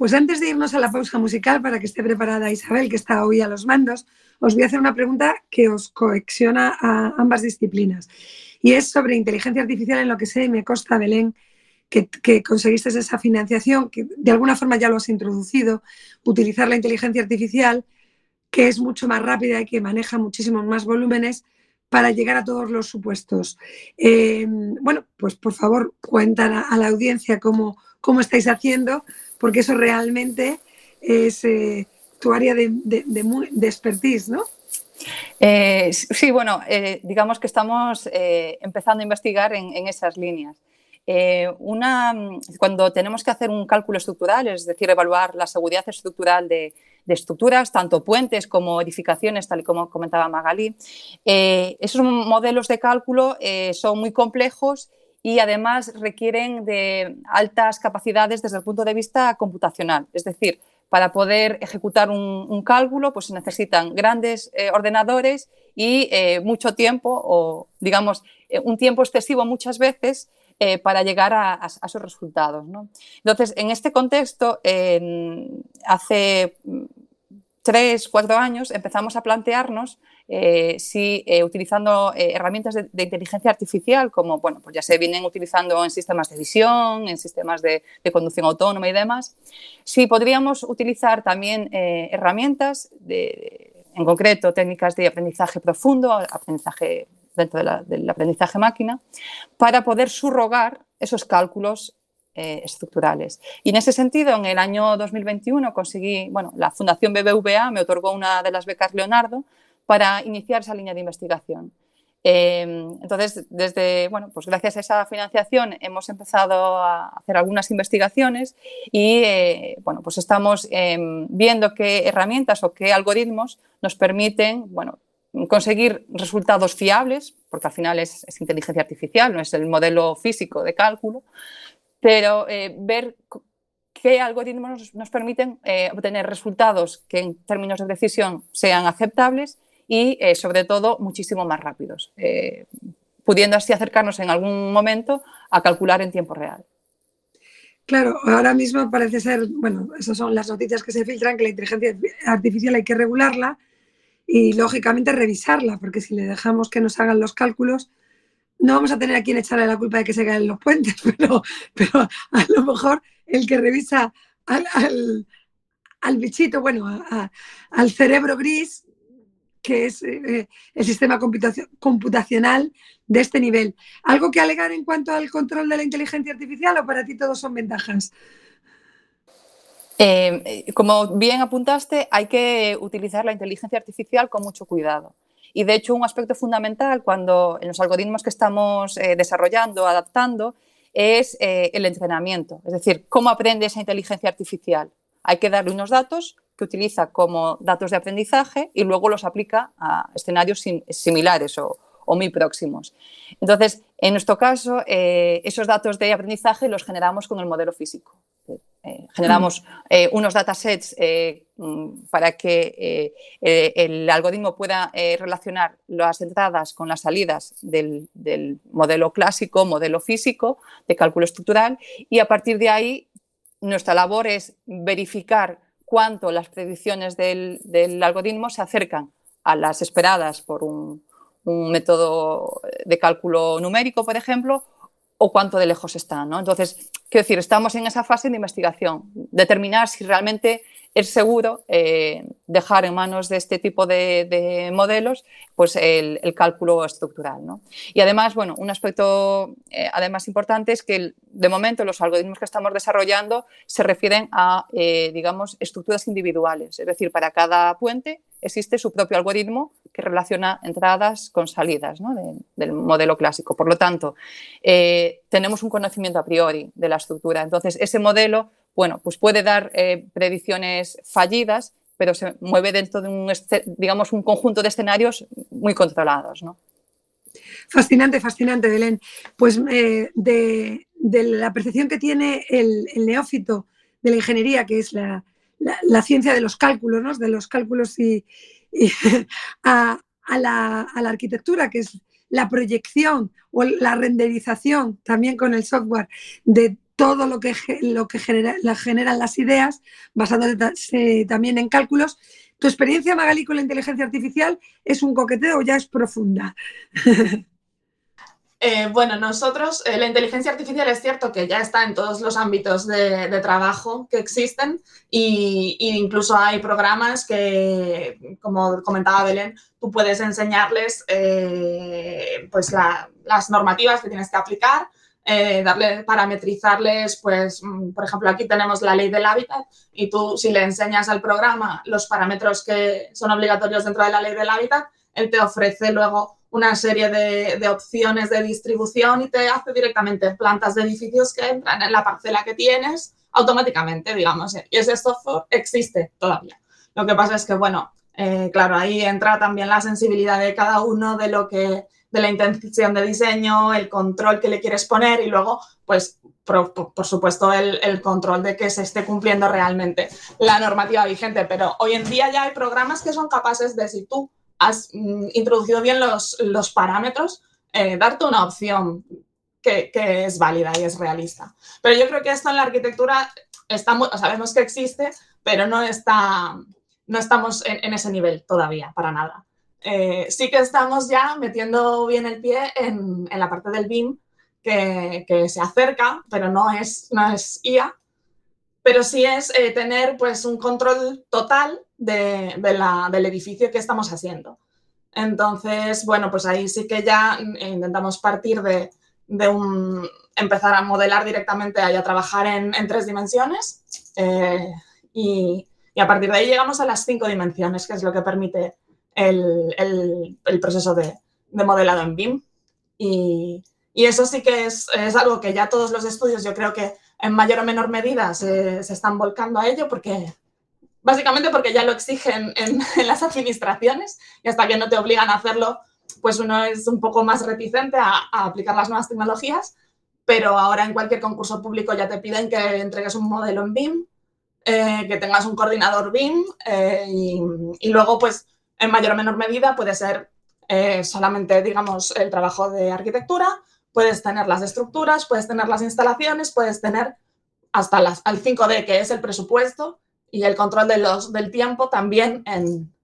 Pues antes de irnos a la pausa musical, para que esté preparada Isabel, que está hoy a los mandos, os voy a hacer una pregunta que os coexiona a ambas disciplinas. Y es sobre inteligencia artificial en lo que sé, me consta, Belén, que, que, conseguiste esa financiación, que de alguna forma ya lo has introducido, utilizar la inteligencia artificial, que es mucho más rápida y que maneja muchísimos más volúmenes para llegar a todos los supuestos. Eh, bueno, pues por favor, cuenta a la audiencia cómo, cómo estáis haciendo porque eso realmente es eh, tu área de, expertise, ¿no? Eh, sí, bueno, eh, digamos que estamos empezando a investigar en, esas líneas. una, cuando tenemos que hacer un cálculo estructural, es decir, evaluar la seguridad estructural de, estructuras, tanto puentes como edificaciones, tal y como comentaba Magalí, esos modelos de cálculo son muy complejos y además requieren de altas capacidades desde el punto de vista computacional. Es decir, para poder ejecutar un, cálculo, pues se necesitan grandes eh, ordenadores y eh, mucho tiempo, o digamos, eh, un tiempo excesivo muchas veces para llegar a, esos resultados. Entonces, en este contexto, hace tres, cuatro años empezamos a plantearnos eh, si eh, utilizando eh, herramientas de, inteligencia artificial, como bueno, pues ya se vienen utilizando en sistemas de visión, en sistemas de, conducción autónoma y demás, si podríamos utilizar también herramientas, de, en concreto técnicas de aprendizaje profundo, aprendizaje dentro del aprendizaje máquina, para poder subrogar esos cálculos estructurales. Y en ese sentido, en el año 2021 conseguí, bueno, la Fundación BBVA me otorgó una de las becas Leonardo para iniciar esa línea de investigación. Em, entonces, desde, bueno, pues gracias a esa financiación hemos empezado a hacer algunas investigaciones y, eh, bueno, pues estamos em, viendo qué herramientas o qué algoritmos nos permiten, bueno, conseguir resultados fiables, porque al final es, inteligencia artificial, no es el modelo físico de cálculo, pero eh, ver qué algoritmos nos, permiten eh, obtener resultados que en términos de decisión sean aceptables y eh, sobre todo muchísimo más rápidos, eh, pudiendo así acercarnos en algún momento a calcular en tiempo real. Claro, ahora mismo parece ser, bueno, esas son las noticias que se filtran, que la inteligencia artificial hay que regularla y lógicamente revisarla, porque si le dejamos que nos hagan los cálculos, no vamos a tener a quien echarle la culpa de que se caen los puentes, [LAUGHS] pero, pero a lo mejor el que revisa al, al, bichito, bueno, al cerebro gris, que es eh, el sistema computacional de este nivel. ¿Algo que alegar en cuanto al control de la inteligencia artificial o para ti todos son ventajas? Eh, como bien apuntaste, hay que utilizar la inteligencia artificial con mucho cuidado. Y de hecho, un aspecto fundamental cuando en los algoritmos que estamos eh, desarrollando, adaptando, es el entrenamiento. Es decir, cómo aprende esa inteligencia artificial. Hay que darle unos datos que utiliza como datos de aprendizaje y luego los aplica a escenarios similares o, muy próximos. Entonces, en nuestro caso, eh, esos datos de aprendizaje los generamos con el modelo físico. Eh, generamos eh, unos datasets mm, para que el algoritmo pueda relacionar las entradas con las salidas del, del, modelo clásico, modelo físico de cálculo estructural y a partir de ahí nuestra labor es verificar cuánto las predicciones del, algoritmo se acercan a las esperadas por un, método de cálculo numérico, por ejemplo, o cuánto de lejos están. Entonces, quiero decir, estamos en esa fase de investigación, determinar si realmente es seguro eh, dejar en manos de este tipo de, modelos pues el, cálculo estructural. Y además, bueno, un aspecto eh, además importante es que de momento los algoritmos que estamos desarrollando se refieren a, eh, digamos, estructuras individuales. Es decir, para cada puente existe su propio algoritmo que relaciona entradas con salidas del modelo clásico. Por lo tanto, tenemos un conocimiento a priori de la estructura. Entonces, ese modelo bueno, pues puede dar eh, predicciones fallidas, pero se mueve dentro de un, digamos, un conjunto de escenarios muy controlados. ¿no? Fascinante, fascinante, Belén. Pues eh, de, la percepción que tiene el, neófito de la ingeniería, que es la, ciencia de los cálculos, ¿no? de los cálculos y, [LAUGHS] a, la, a, la, arquitectura, que es la proyección o la renderización también con el software de todo lo que, lo que genera, generan las ideas, basándose también en cálculos. ¿Tu experiencia, Magali, con la inteligencia artificial es un coqueteo o ya es profunda? [LAUGHS] Eh, bueno, nosotros, eh, la inteligencia artificial es cierto que ya está en todos los ámbitos de, trabajo que existen e incluso hay programas que, como comentaba Belén, tú puedes enseñarles eh, pues las normativas que tienes que aplicar eh, darle, parametrizarles, pues, mm, por ejemplo, aquí tenemos la ley del hábitat y tú si le enseñas al programa los parámetros que son obligatorios dentro de la ley del hábitat, él te ofrece luego una serie de, opciones de distribución y te hace directamente plantas de edificios que entran en la parcela que tienes automáticamente, digamos. Y ese software existe todavía. Lo que pasa es que, bueno, eh, claro, ahí entra también la sensibilidad de cada uno de lo que de la intención de diseño, el control que le quieres poner y luego, pues, por, supuesto, el, control de que se esté cumpliendo realmente la normativa vigente. Pero hoy en día ya hay programas que son capaces de, si tú has mm, introducido bien los, los parámetros, eh, darte una opción que, es válida y es realista. Pero yo creo que esto en la arquitectura está sabemos que existe, pero no, está, no estamos en ese nivel todavía, para nada. Eh, sí que estamos ya metiendo bien el pie en, la parte del BIM que, se acerca, pero no es, no es IA, pero sí es eh, tener pues un control total de, del edificio que estamos haciendo. Entonces, bueno, pues ahí sí que ya intentamos partir de, un, empezar a modelar directamente y a trabajar en, tres dimensiones eh, y, a partir de ahí llegamos a las cinco dimensiones, que es lo que permite el, proceso de, modelado en BIM. Y, eso sí que es, algo que ya todos los estudios, yo creo que en mayor o menor medida se, están volcando a ello, porque básicamente porque ya lo exigen [LAUGHS] en, las administraciones y hasta que no te obligan a hacerlo, pues uno es un poco más reticente a, aplicar las nuevas tecnologías, pero ahora en cualquier concurso público ya te piden que entregues un modelo en BIM, eh, que tengas un coordinador BIM eh, y, luego, pues, en mayor o menor medida puede ser eh, solamente, digamos, el trabajo de arquitectura, puedes tener las estructuras, puedes tener las instalaciones, puedes tener hasta las, al 5D, que es el presupuesto, y el control de los, del tiempo también en,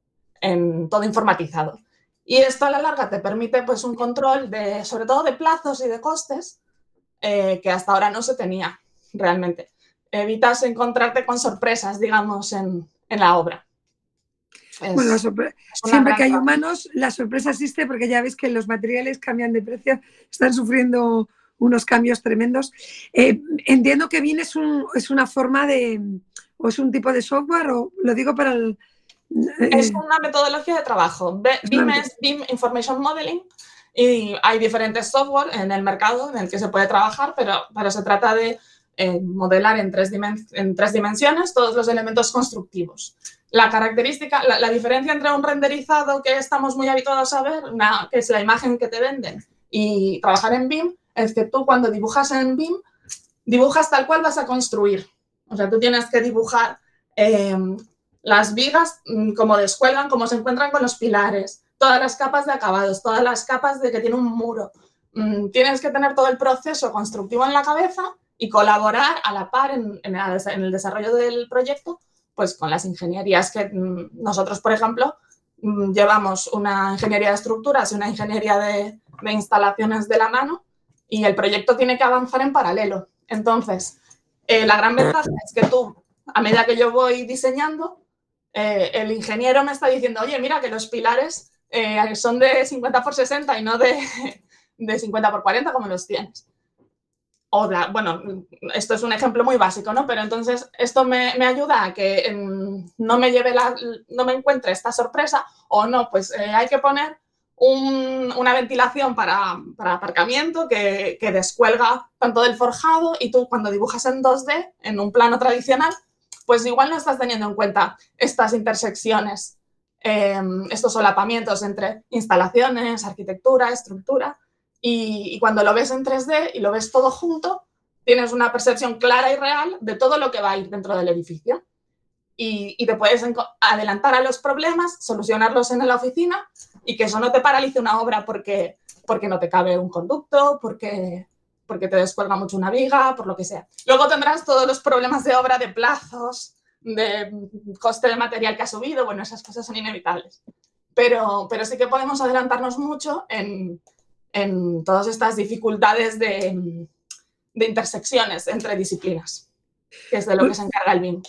en, todo informatizado. Y esto a la larga te permite pues, un control de, sobre todo de plazos y de costes eh, que hasta ahora no se tenía realmente. Evitas encontrarte con sorpresas, digamos, en, en la obra. Bueno, siempre que hay humanos, la sorpresa existe porque ya ves que los materiales cambian de precio, están sufriendo unos cambios tremendos. Eh, entiendo que BIM es, un, es una forma de, o es un tipo de software, o lo digo para el... Eh, es una metodología de trabajo. BIM es BIM Information Modeling y hay diferentes software en el mercado en el que se puede trabajar, pero, pero se trata de eh, modelar en tres, en tres, dimensiones todos los elementos constructivos. La característica, la, diferencia entre un renderizado que estamos muy habituados a ver, que es la imagen que te venden, y trabajar en BIM, es que tú cuando dibujas en BIM, dibujas tal cual vas a construir. O sea, tú tienes que dibujar em, las vigas, mm, cómo descuelgan, cómo se encuentran con los pilares, todas las capas de acabados, todas las capas de que tiene un muro. Mm, tienes que tener todo el proceso constructivo en la cabeza y colaborar a la par en, el desarrollo del proyecto, pues con las ingenierías que mm, nosotros, por ejemplo, llevamos una ingeniería de estructuras y una ingeniería de, de instalaciones de la mano y el proyecto tiene que avanzar en paralelo. Entonces, eh, la gran ventaja es que tú, a medida que yo voy diseñando, eh, el ingeniero me está diciendo, oye, mira que los pilares eh, son de 50 por 60 y no de, [LAUGHS] de 50 por 40 como los tienes. Bueno, esto es un ejemplo muy básico, ¿no? Pero entonces esto me, ayuda a que em, no me lleve la, no me encuentre esta sorpresa o no, pues hay que poner una ventilación para, aparcamiento que, descuelga tanto del forjado y tú cuando dibujas en 2D, en un plano tradicional, pues igual no estás teniendo en cuenta estas intersecciones, em, estos solapamientos entre instalaciones, arquitectura, estructura, y, y cuando lo ves en 3D y lo ves todo junto, tienes una percepción clara y real de todo lo que va a ir dentro del edificio y, te puedes adelantar a los problemas, solucionarlos en la oficina y que eso no te paralice una obra porque, porque no te cabe un conducto, porque, porque te descuelga mucho una viga, por lo que sea. Luego tendrás todos los problemas de obra, de plazos, de coste de material que ha subido, bueno, esas cosas son inevitables. Pero, pero sí que podemos adelantarnos mucho en, en todas estas dificultades de, de, intersecciones entre disciplinas, que es de lo que se encarga el BIM.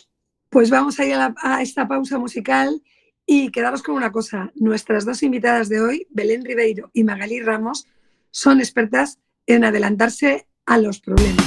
Pues vamos a ir a, esta pausa musical y quedaros con una cosa. Nuestras dos invitadas de hoy, Belén Ribeiro y Magalí Ramos, son expertas en adelantarse a los problemas.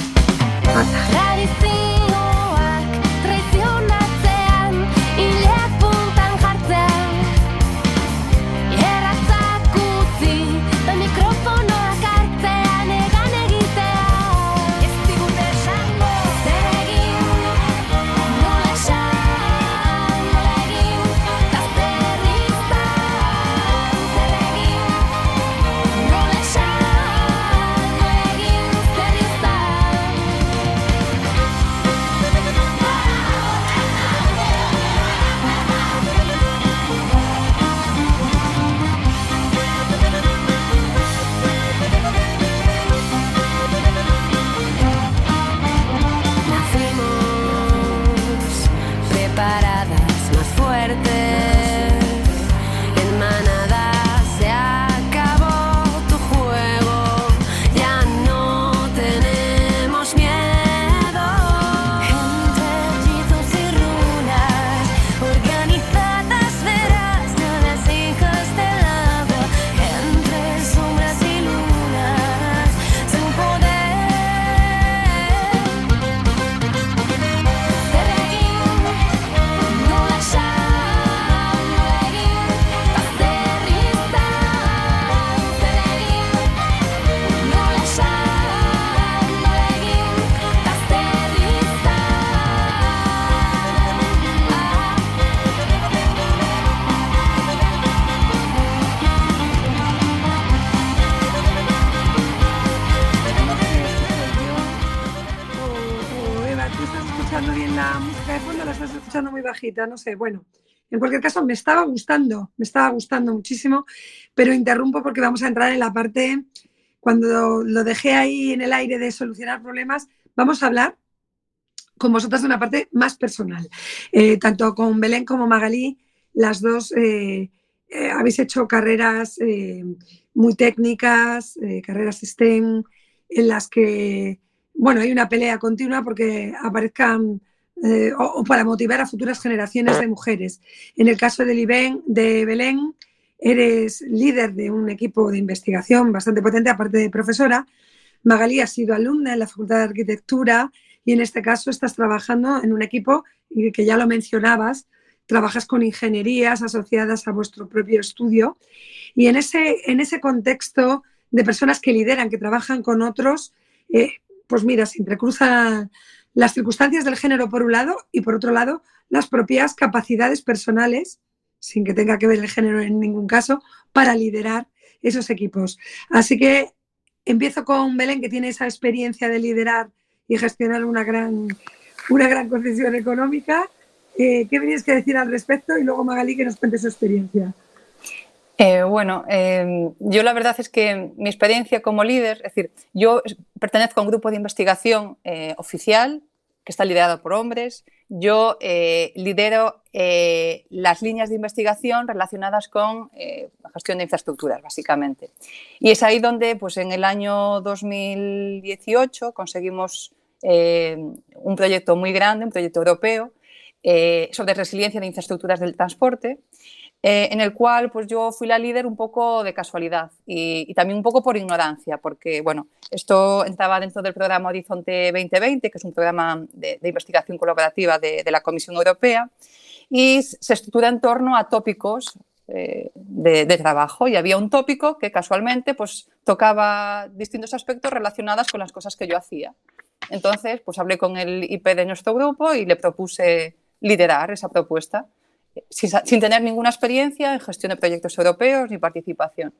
No sé, bueno. En cualquier caso, me estaba gustando, me estaba gustando muchísimo, pero interrumpo porque vamos a entrar en la parte, cuando lo dejé ahí en el aire de solucionar problemas, vamos a hablar con vosotras de una parte más personal. Eh, tanto con Belén como Magalí, las dos eh, eh, habéis hecho carreras muy técnicas, carreras STEM, en las que bueno, hay una pelea continua porque aparezcan eh, o, para motivar a futuras generaciones de mujeres. En el caso de, de Belén, eres líder de un equipo de investigación bastante potente, aparte de profesora. Magalí ha sido alumna en la Facultad de Arquitectura y en este caso estás trabajando en un equipo que ya lo mencionabas, trabajas con ingenierías asociadas a vuestro propio estudio y en ese, en ese contexto de personas que lideran, que trabajan con otros, eh, pues mira, se entrecruzan las circunstancias del género por un lado y por otro lado las propias capacidades personales, sin que tenga que ver el género en ningún caso, para liderar esos equipos. Así que empiezo con Belén, que tiene esa experiencia de liderar y gestionar una gran, una gran concesión económica. Eh, ¿Qué tenías que decir al respecto? Y luego Magali que nos cuente su experiencia. Eh, bueno, em, yo la verdad es que mi experiencia como líder, es decir, yo pertenezco a un grupo de investigación eh, oficial que está liderado por hombres. Yo eh, lidero las líneas de investigación relacionadas con la gestión de infraestructuras, básicamente. Y es ahí donde, pues en el año 2018, conseguimos un proyecto muy grande, un proyecto europeo, sobre resiliencia de infraestructuras del transporte. Eh, en el cual pues yo fui la líder un poco de casualidad y, también un poco por ignorancia, porque bueno, esto entraba dentro del programa Horizonte 2020, que es un programa de, investigación colaborativa de, la Comisión Europea, y se estructura en torno a tópicos eh, de, trabajo y había un tópico que casualmente pues tocaba distintos aspectos relacionados con las cosas que yo hacía. Entonces, pues hablé con el IP de nuestro grupo y le propuse liderar esa propuesta sin, tener ninguna experiencia en gestión de proyectos europeos ni participación.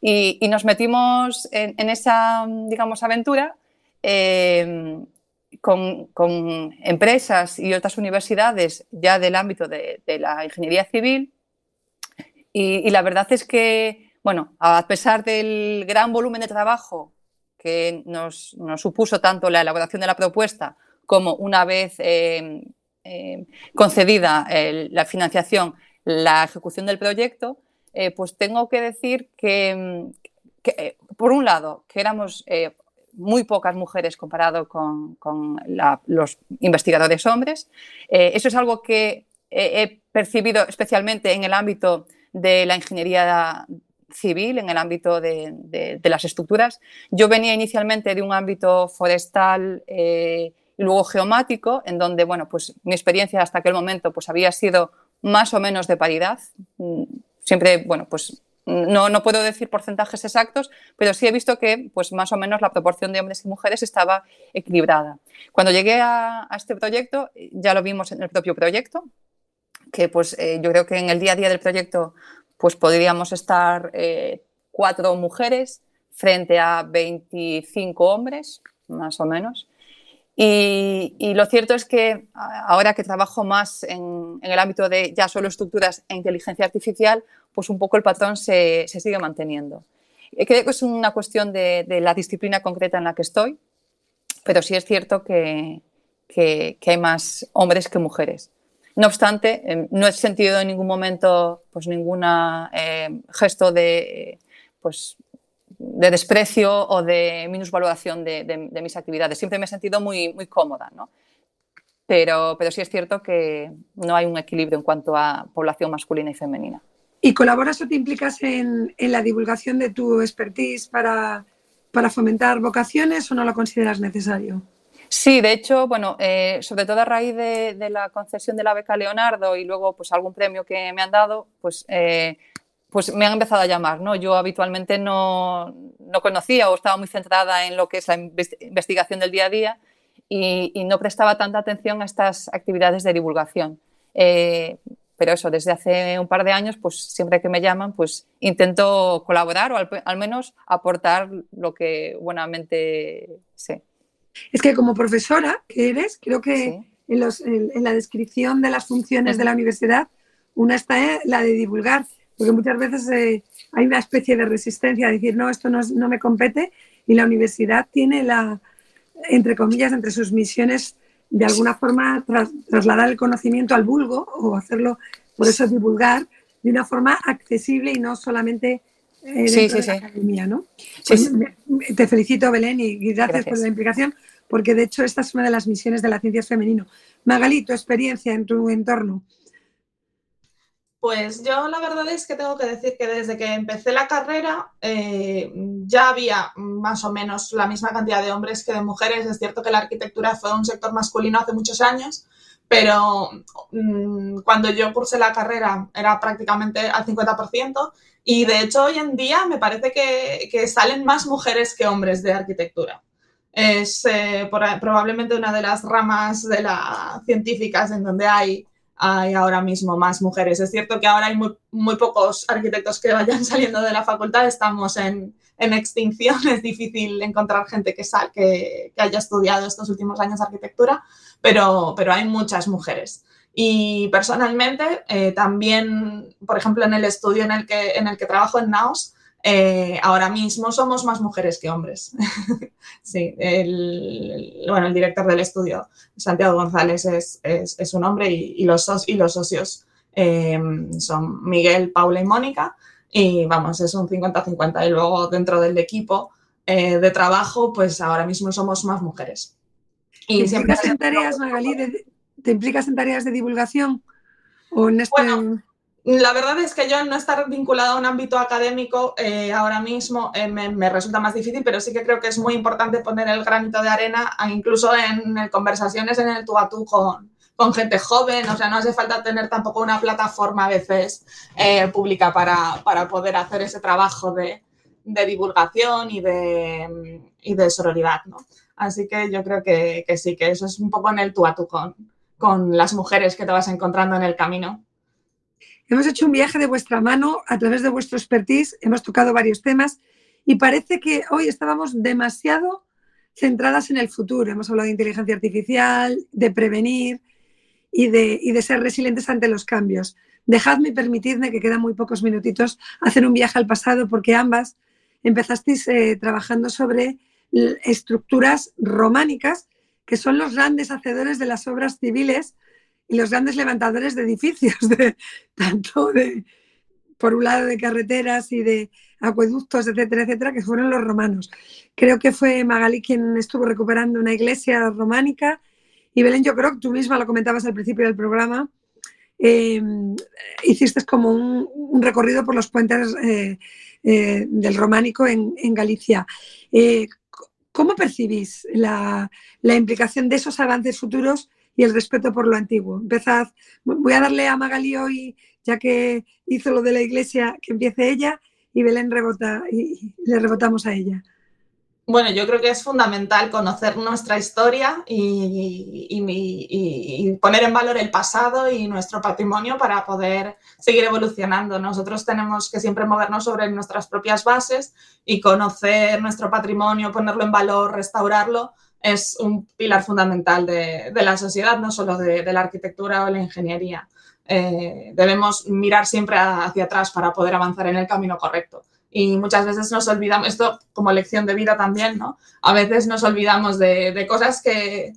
Y, nos metimos en, esa, digamos, aventura eh, con, empresas y otras universidades ya del ámbito de, la ingeniería civil. Y, la verdad es que, bueno, a pesar del gran volumen de trabajo que nos, supuso tanto la elaboración de la propuesta como una vez eh, eh, concedida la financiación, la ejecución del proyecto, eh, pues tengo que decir que, eh, por un lado, que éramos muy pocas mujeres comparado con, los investigadores hombres. eso es algo que he percibido especialmente en el ámbito de la ingeniería civil, en el ámbito de, las estructuras. Yo venía inicialmente de un ámbito forestal y luego geomático, en donde, bueno, pues mi experiencia hasta aquel momento pues había sido más o menos de paridad. Mm, siempre, bueno, pues no, no, puedo decir porcentajes exactos, pero sí he visto que pues más o menos la proporción de hombres y mujeres estaba equilibrada. Cuando llegué a, este proyecto, ya lo vimos en el propio proyecto, que pues eh, yo creo que en el día a día del proyecto pues podríamos estar eh, cuatro mujeres frente a 25 hombres, más o menos. Y, lo cierto es que ahora que trabajo más en, el ámbito de ya solo estructuras e inteligencia artificial, pues un poco el patrón se, sigue manteniendo. Creo que es una cuestión de, la disciplina concreta en la que estoy, pero sí es cierto que, hay más hombres que mujeres. No obstante, em, no he sentido en ningún momento pues, ningún eh, gesto de pues, de desprecio o de minusvaloración de, de, mis actividades. Siempre me he sentido muy, muy cómoda, ¿no? Pero, pero sí es cierto que no hay un equilibrio en cuanto a población masculina y femenina. ¿Y colaboras o te implicas en, en la divulgación de tu expertise para, para, fomentar vocaciones o no lo consideras necesario? Sí, de hecho, bueno, eh, sobre todo a raíz de, de, la concesión de la beca Leonardo y luego pues algún premio que me han dado, pues eh, pues me han empezado a llamar, ¿no? Yo habitualmente no, no, conocía o estaba muy centrada en lo que es la investigación del día a día y, no prestaba tanta atención a estas actividades de divulgación. Eh, pero eso, desde hace un par de años, pues siempre que me llaman, pues intento colaborar o al, menos aportar lo que buenamente sé. Es que como profesora que eres, creo que en, la descripción de las funciones de la universidad, una está la de divulgar, porque muchas veces eh, hay una especie de resistencia a decir, no, esto no, no, me compete, y la universidad tiene la, entre comillas, entre sus misiones, de alguna forma trasladar el conocimiento al vulgo o hacerlo, por eso divulgar, de una forma accesible y no solamente eh, dentro de la academia, ¿no? Pues te felicito, Belén, y gracias, por la implicación, porque de hecho esta es una de las misiones de la ciencia femenino. Magali, tu experiencia en tu entorno. Pues yo la verdad es que tengo que decir que desde que empecé la carrera eh, ya había más o menos la misma cantidad de hombres que de mujeres. Es cierto que la arquitectura fue un sector masculino hace muchos años, pero mm, cuando yo cursé la carrera era prácticamente al 50% y de hecho hoy en día me parece que, salen más mujeres que hombres de arquitectura. Es eh, probablemente una de las ramas de las científicas en donde hay, hay ahora mismo más mujeres. Es cierto que ahora hay muy, pocos arquitectos que vayan [LAUGHS] saliendo de la facultad, estamos en, extinción, [LAUGHS] es difícil encontrar gente que, sal, que, que, haya estudiado estos últimos años arquitectura, pero, pero hay muchas mujeres. Y personalmente, eh, también, por ejemplo, en el estudio en el que, en el que trabajo en NAOS, eh, ahora mismo somos más mujeres que hombres. [LAUGHS] sí, el, bueno, el director del estudio, Santiago González, es, es, es un hombre y, los, y los socios eh, son Miguel, Paula y Mónica. Y vamos, es un 50-50. Y luego dentro del equipo de trabajo, pues ahora mismo somos más mujeres. Y siempre en tareas, Magali, ¿Te implicas en tareas de divulgación? ¿O en este... Bueno, la verdad es que yo no estar vinculada a un ámbito académico eh, ahora mismo eh, me, resulta más difícil, pero sí que creo que es muy importante poner el granito de arena, incluso en, conversaciones en el tú a tú con, con gente joven, o sea, no hace falta tener tampoco una plataforma a veces eh, pública para, para, poder hacer ese trabajo de, de divulgación y de, y de sororidad, ¿no? Así que yo creo que, que, sí, que eso es un poco en el tú a tú con, con las mujeres que te vas encontrando en el camino. Hemos hecho un viaje de vuestra mano a través de vuestro expertise, hemos tocado varios temas y parece que hoy estábamos demasiado centradas en el futuro. Hemos hablado de inteligencia artificial, de prevenir y de, ser resilientes ante los cambios. Dejadme permitidme, que quedan muy pocos minutitos, hacer un viaje al pasado porque ambas empezasteis eh, trabajando sobre estructuras románicas que son los grandes hacedores de las obras civiles y los grandes levantadores de edificios, [LAUGHS] tanto de, por un lado, de carreteras y de acueductos, etcétera, etcétera, que fueron los romanos. Creo que fue Magali quien estuvo recuperando una iglesia románica y Belén, yo creo que tú misma lo comentabas al principio del programa, em, hiciste como un, recorrido por los puentes eh, eh, del románico en, en Galicia. Eh, ¿Cómo percibís la, implicación de esos avances futuros y el respeto por lo antiguo? Empezad, voy a darle a Magali hoy, ya que hizo lo de la iglesia, que empiece ella y Belén rebota y le rebotamos a ella. Bueno, yo creo que es fundamental conocer nuestra historia y, poner en valor el pasado y nuestro patrimonio para poder seguir evolucionando. Nosotros tenemos que siempre movernos sobre nuestras propias bases y conocer nuestro patrimonio, ponerlo en valor, restaurarlo, es un pilar fundamental de, la sociedad, no solo de, la arquitectura o la ingeniería. Eh, debemos mirar siempre hacia atrás para poder avanzar en el camino correcto y muchas veces nos olvidamos, esto como lección de vida también, ¿no? A veces nos olvidamos de, cosas que,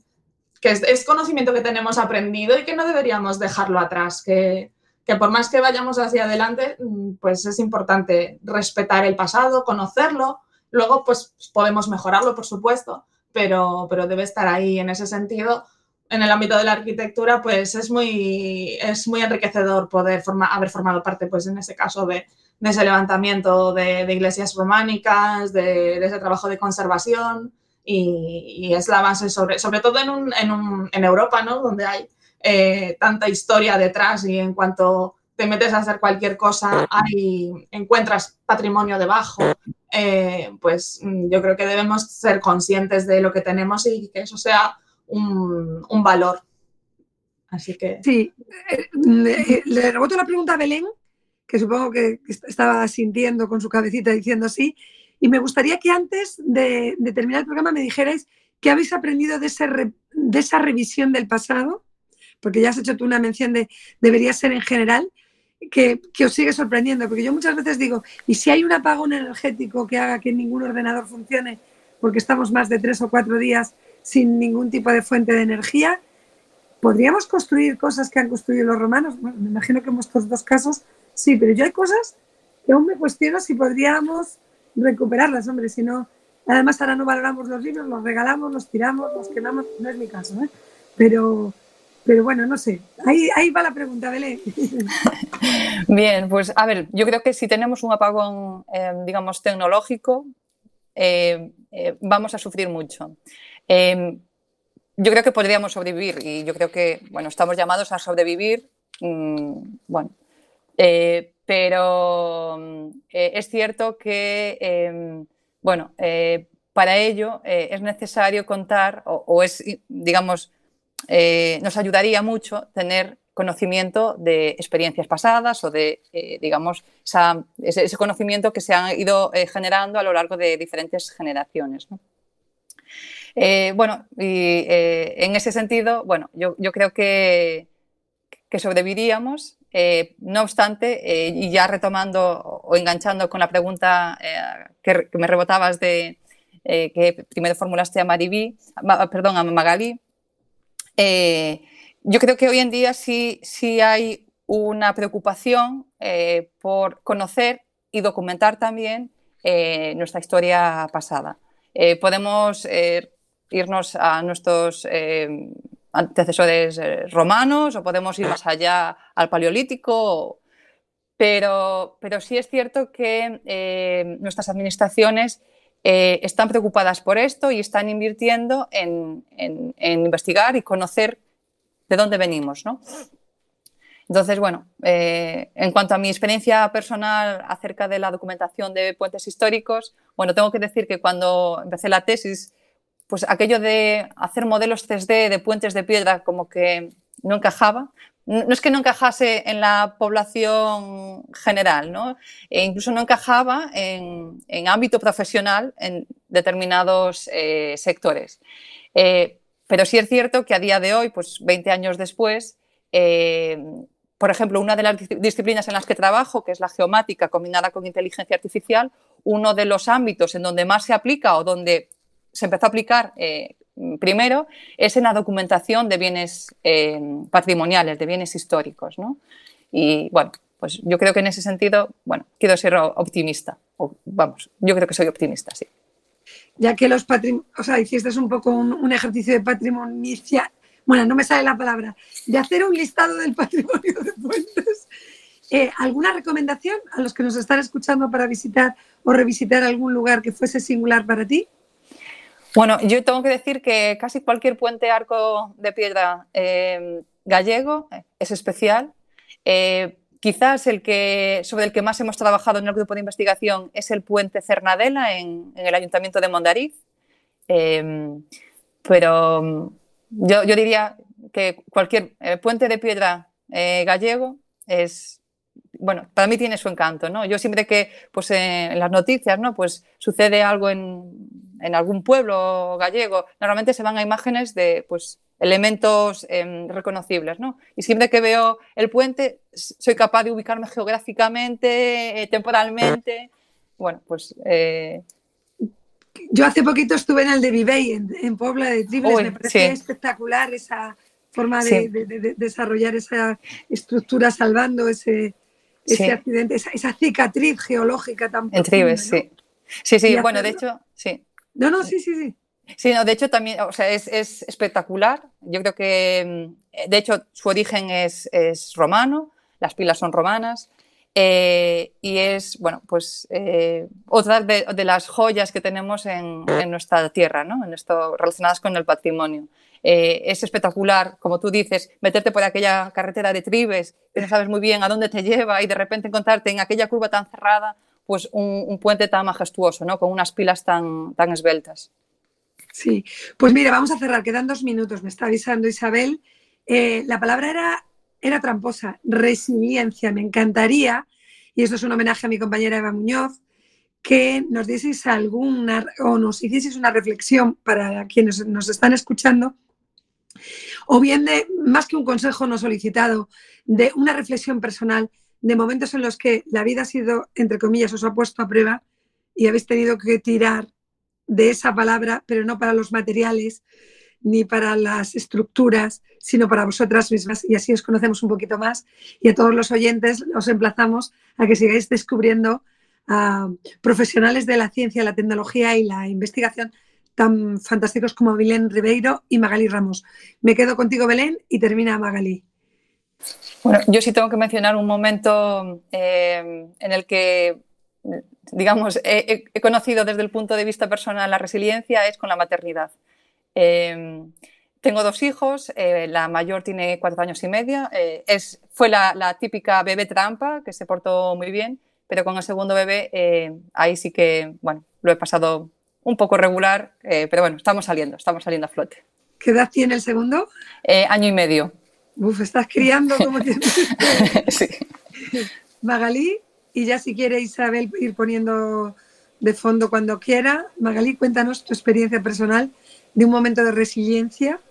es, conocimiento que tenemos aprendido y que no deberíamos dejarlo atrás, que, por más que vayamos hacia adelante, mm, pues es importante respetar el pasado, conocerlo, luego pues podemos mejorarlo, por supuesto, pero, pero debe estar ahí en ese sentido. En el ámbito de la arquitectura, pues es muy, es muy enriquecedor poder haber formado parte, pues en ese caso, de, de ese levantamiento de, iglesias románicas, de, ese trabajo de conservación y, es la base sobre, sobre todo en, un, en, un, en Europa, ¿no? Donde hay eh, tanta historia detrás y en cuanto te metes a hacer cualquier cosa, hay, encuentras patrimonio debajo, eh, pues mm, yo creo que debemos ser conscientes de lo que tenemos y que eso sea un, valor. Así que... Sí, eh, le reboto la pregunta a Belén que supongo que estaba sintiendo con su cabecita diciendo sí. Y me gustaría que antes de, terminar el programa me dijerais qué habéis aprendido de, de esa revisión del pasado porque ya has hecho tú una mención de debería ser en general, que, que, os sigue sorprendiendo, porque yo muchas veces digo, ¿y si hay un apagón energético que haga que ningún ordenador funcione porque estamos más de tres o cuatro días sin ningún tipo de fuente de energía? ¿Podríamos construir cosas que han construido los romanos? Bueno, me imagino que en estos dos casos sí, pero yo hay cosas que aún me cuestiono si podríamos recuperarlas, hombre, si no, además ahora no valoramos los libros, los regalamos, los tiramos, los quemamos, no es mi caso, ¿eh? Pero, pero bueno, no sé, ahí, va la pregunta, Belén. [LAUGHS] Bien, pues a ver, yo creo que si tenemos un apagón, eh, digamos, tecnológico, eh, eh, vamos a sufrir mucho. Eh, yo creo que podríamos sobrevivir y yo creo que, bueno, estamos llamados a sobrevivir, mmm, bueno, pero eh, es cierto que, eh, bueno, para ello es necesario contar o es, digamos, nos ayudaría mucho tener conocimiento de experiencias pasadas o de, digamos, esa, ese, conocimiento que se han ido generando a lo largo de diferentes generaciones. ¿no? Eh, bueno, y eh, en ese sentido, bueno, yo, creo que, que sobreviviríamos. Eh, no obstante, y ya retomando o enganchando con la pregunta que, me rebotabas de que primero formulaste a Maribí, perdón, a Magalí, yo creo que hoy en día sí, sí hay una preocupación por conocer y documentar también nuestra historia pasada. podemos irnos a nuestros eh, antecesores eh, romanos o podemos ir más allá al paleolítico, pero, pero sí es cierto que eh, nuestras administraciones eh, están preocupadas por esto y están invirtiendo en, investigar y conocer de dónde venimos. ¿no? Entonces, bueno, eh, en cuanto a mi experiencia personal acerca de la documentación de puentes históricos, bueno, tengo que decir que cuando empecé la tesis pues aquello de hacer modelos 3D de puentes de piedra como que no encajaba. No es que no encajase en la población general, ¿no? E incluso no encajaba en, en ámbito profesional en determinados eh, sectores. Eh, pero sí es cierto que a día de hoy, pues 20 años después, eh, por ejemplo, una de las disciplinas en las que trabajo, que es la geomática combinada con inteligencia artificial, uno de los ámbitos en donde más se aplica o donde se empezó a aplicar primero es en la documentación de bienes eh, patrimoniales, de bienes históricos. ¿no? Y bueno, pues yo creo que en ese sentido, bueno, quiero ser optimista. O, vamos, yo creo que soy optimista, sí. Ya que los patrimonios, o sea, hiciste un poco un, ejercicio de patrimonio, bueno, no me sale la palabra, de hacer un listado del patrimonio de puentes. Eh, ¿Alguna recomendación a los que nos están escuchando para visitar o revisitar algún lugar que fuese singular para ti? Bueno, yo tengo que decir que casi cualquier puente arco de piedra eh, gallego es especial. Eh, quizás el que, sobre el que más hemos trabajado en el grupo de investigación es el puente Cernadela en, el Ayuntamiento de Mondariz. Eh, pero yo, yo, diría que cualquier eh, puente de piedra eh, gallego es, bueno, para mí tiene su encanto, ¿no? Yo siempre que, pues en las noticias, ¿no? Pues sucede algo en, en algún pueblo gallego, normalmente se van a imágenes de pues, elementos eh, reconocibles. ¿no? Y siempre que veo el puente, soy capaz de ubicarme geográficamente, eh, temporalmente. Bueno, pues. Eh... Yo hace poquito estuve en el de Vivey, en, en Puebla de Tribles, Uy, me parecía sí. espectacular esa forma de, sí. de, de, desarrollar esa estructura salvando ese, ese sí. accidente, esa, esa, cicatriz geológica tan En Tribes, ¿no? sí. Sí, sí, bueno, de hecho, sí. No, no, sí, sí, sí. Sí, no, de hecho también, o sea, es, es espectacular. Yo creo que, mm, de hecho, su origen es, es romano, las pilas son romanas. Eh, y es, bueno, pues eh, otra de, las joyas que tenemos en, nuestra tierra, ¿no? En esto, relacionadas con el patrimonio. Eh, es espectacular, como tú dices, meterte por aquella carretera de Tribes, que no sabes muy bien a dónde te lleva y de repente encontrarte en aquella curva tan cerrada pues un, puente tan majestuoso, ¿no? Con unas pilas tan, tan esbeltas. Sí, pues mira, vamos a cerrar, quedan dos minutos, me está avisando Isabel. La palabra era, era tramposa, resiliencia. Me encantaría, y esto es un homenaje a mi compañera Eva Muñoz, que nos dieseis alguna o nos hicieseis una reflexión para quienes nos están escuchando. o bien de, más que un consejo no solicitado, de una reflexión personal, de momentos en los que la vida ha sido, entre comillas, os ha puesto a prueba y habéis tenido que tirar de esa palabra, pero no para los materiales ni para las estructuras, sino para vosotras mismas. Y así os conocemos un poquito más. Y a todos los oyentes os emplazamos a que sigáis descubriendo a profesionales de la ciencia, la tecnología y la investigación tan fantásticos como Belén Ribeiro y Magali Ramos. Me quedo contigo, Belén, y termina Magali. Bueno, yo sí tengo que mencionar un momento eh, en el que, digamos, he, conocido desde el punto de vista personal la resiliencia, es con la maternidad. Eh, tengo dos hijos, eh, la mayor tiene cuatro años y medio, es, fue la, la, típica bebé trampa que se portó muy bien, pero con el segundo bebé ahí sí que, bueno, lo he pasado un poco regular, eh, pero bueno, estamos saliendo, estamos saliendo a flote. ¿Qué edad tiene el segundo? Eh, año y medio. Uf, estás criando como [LAUGHS] tienes. sí. Magalí, y ya si quiere Isabel ir poniendo de fondo cuando quiera. Magalí, cuéntanos tu experiencia personal de un momento de resiliencia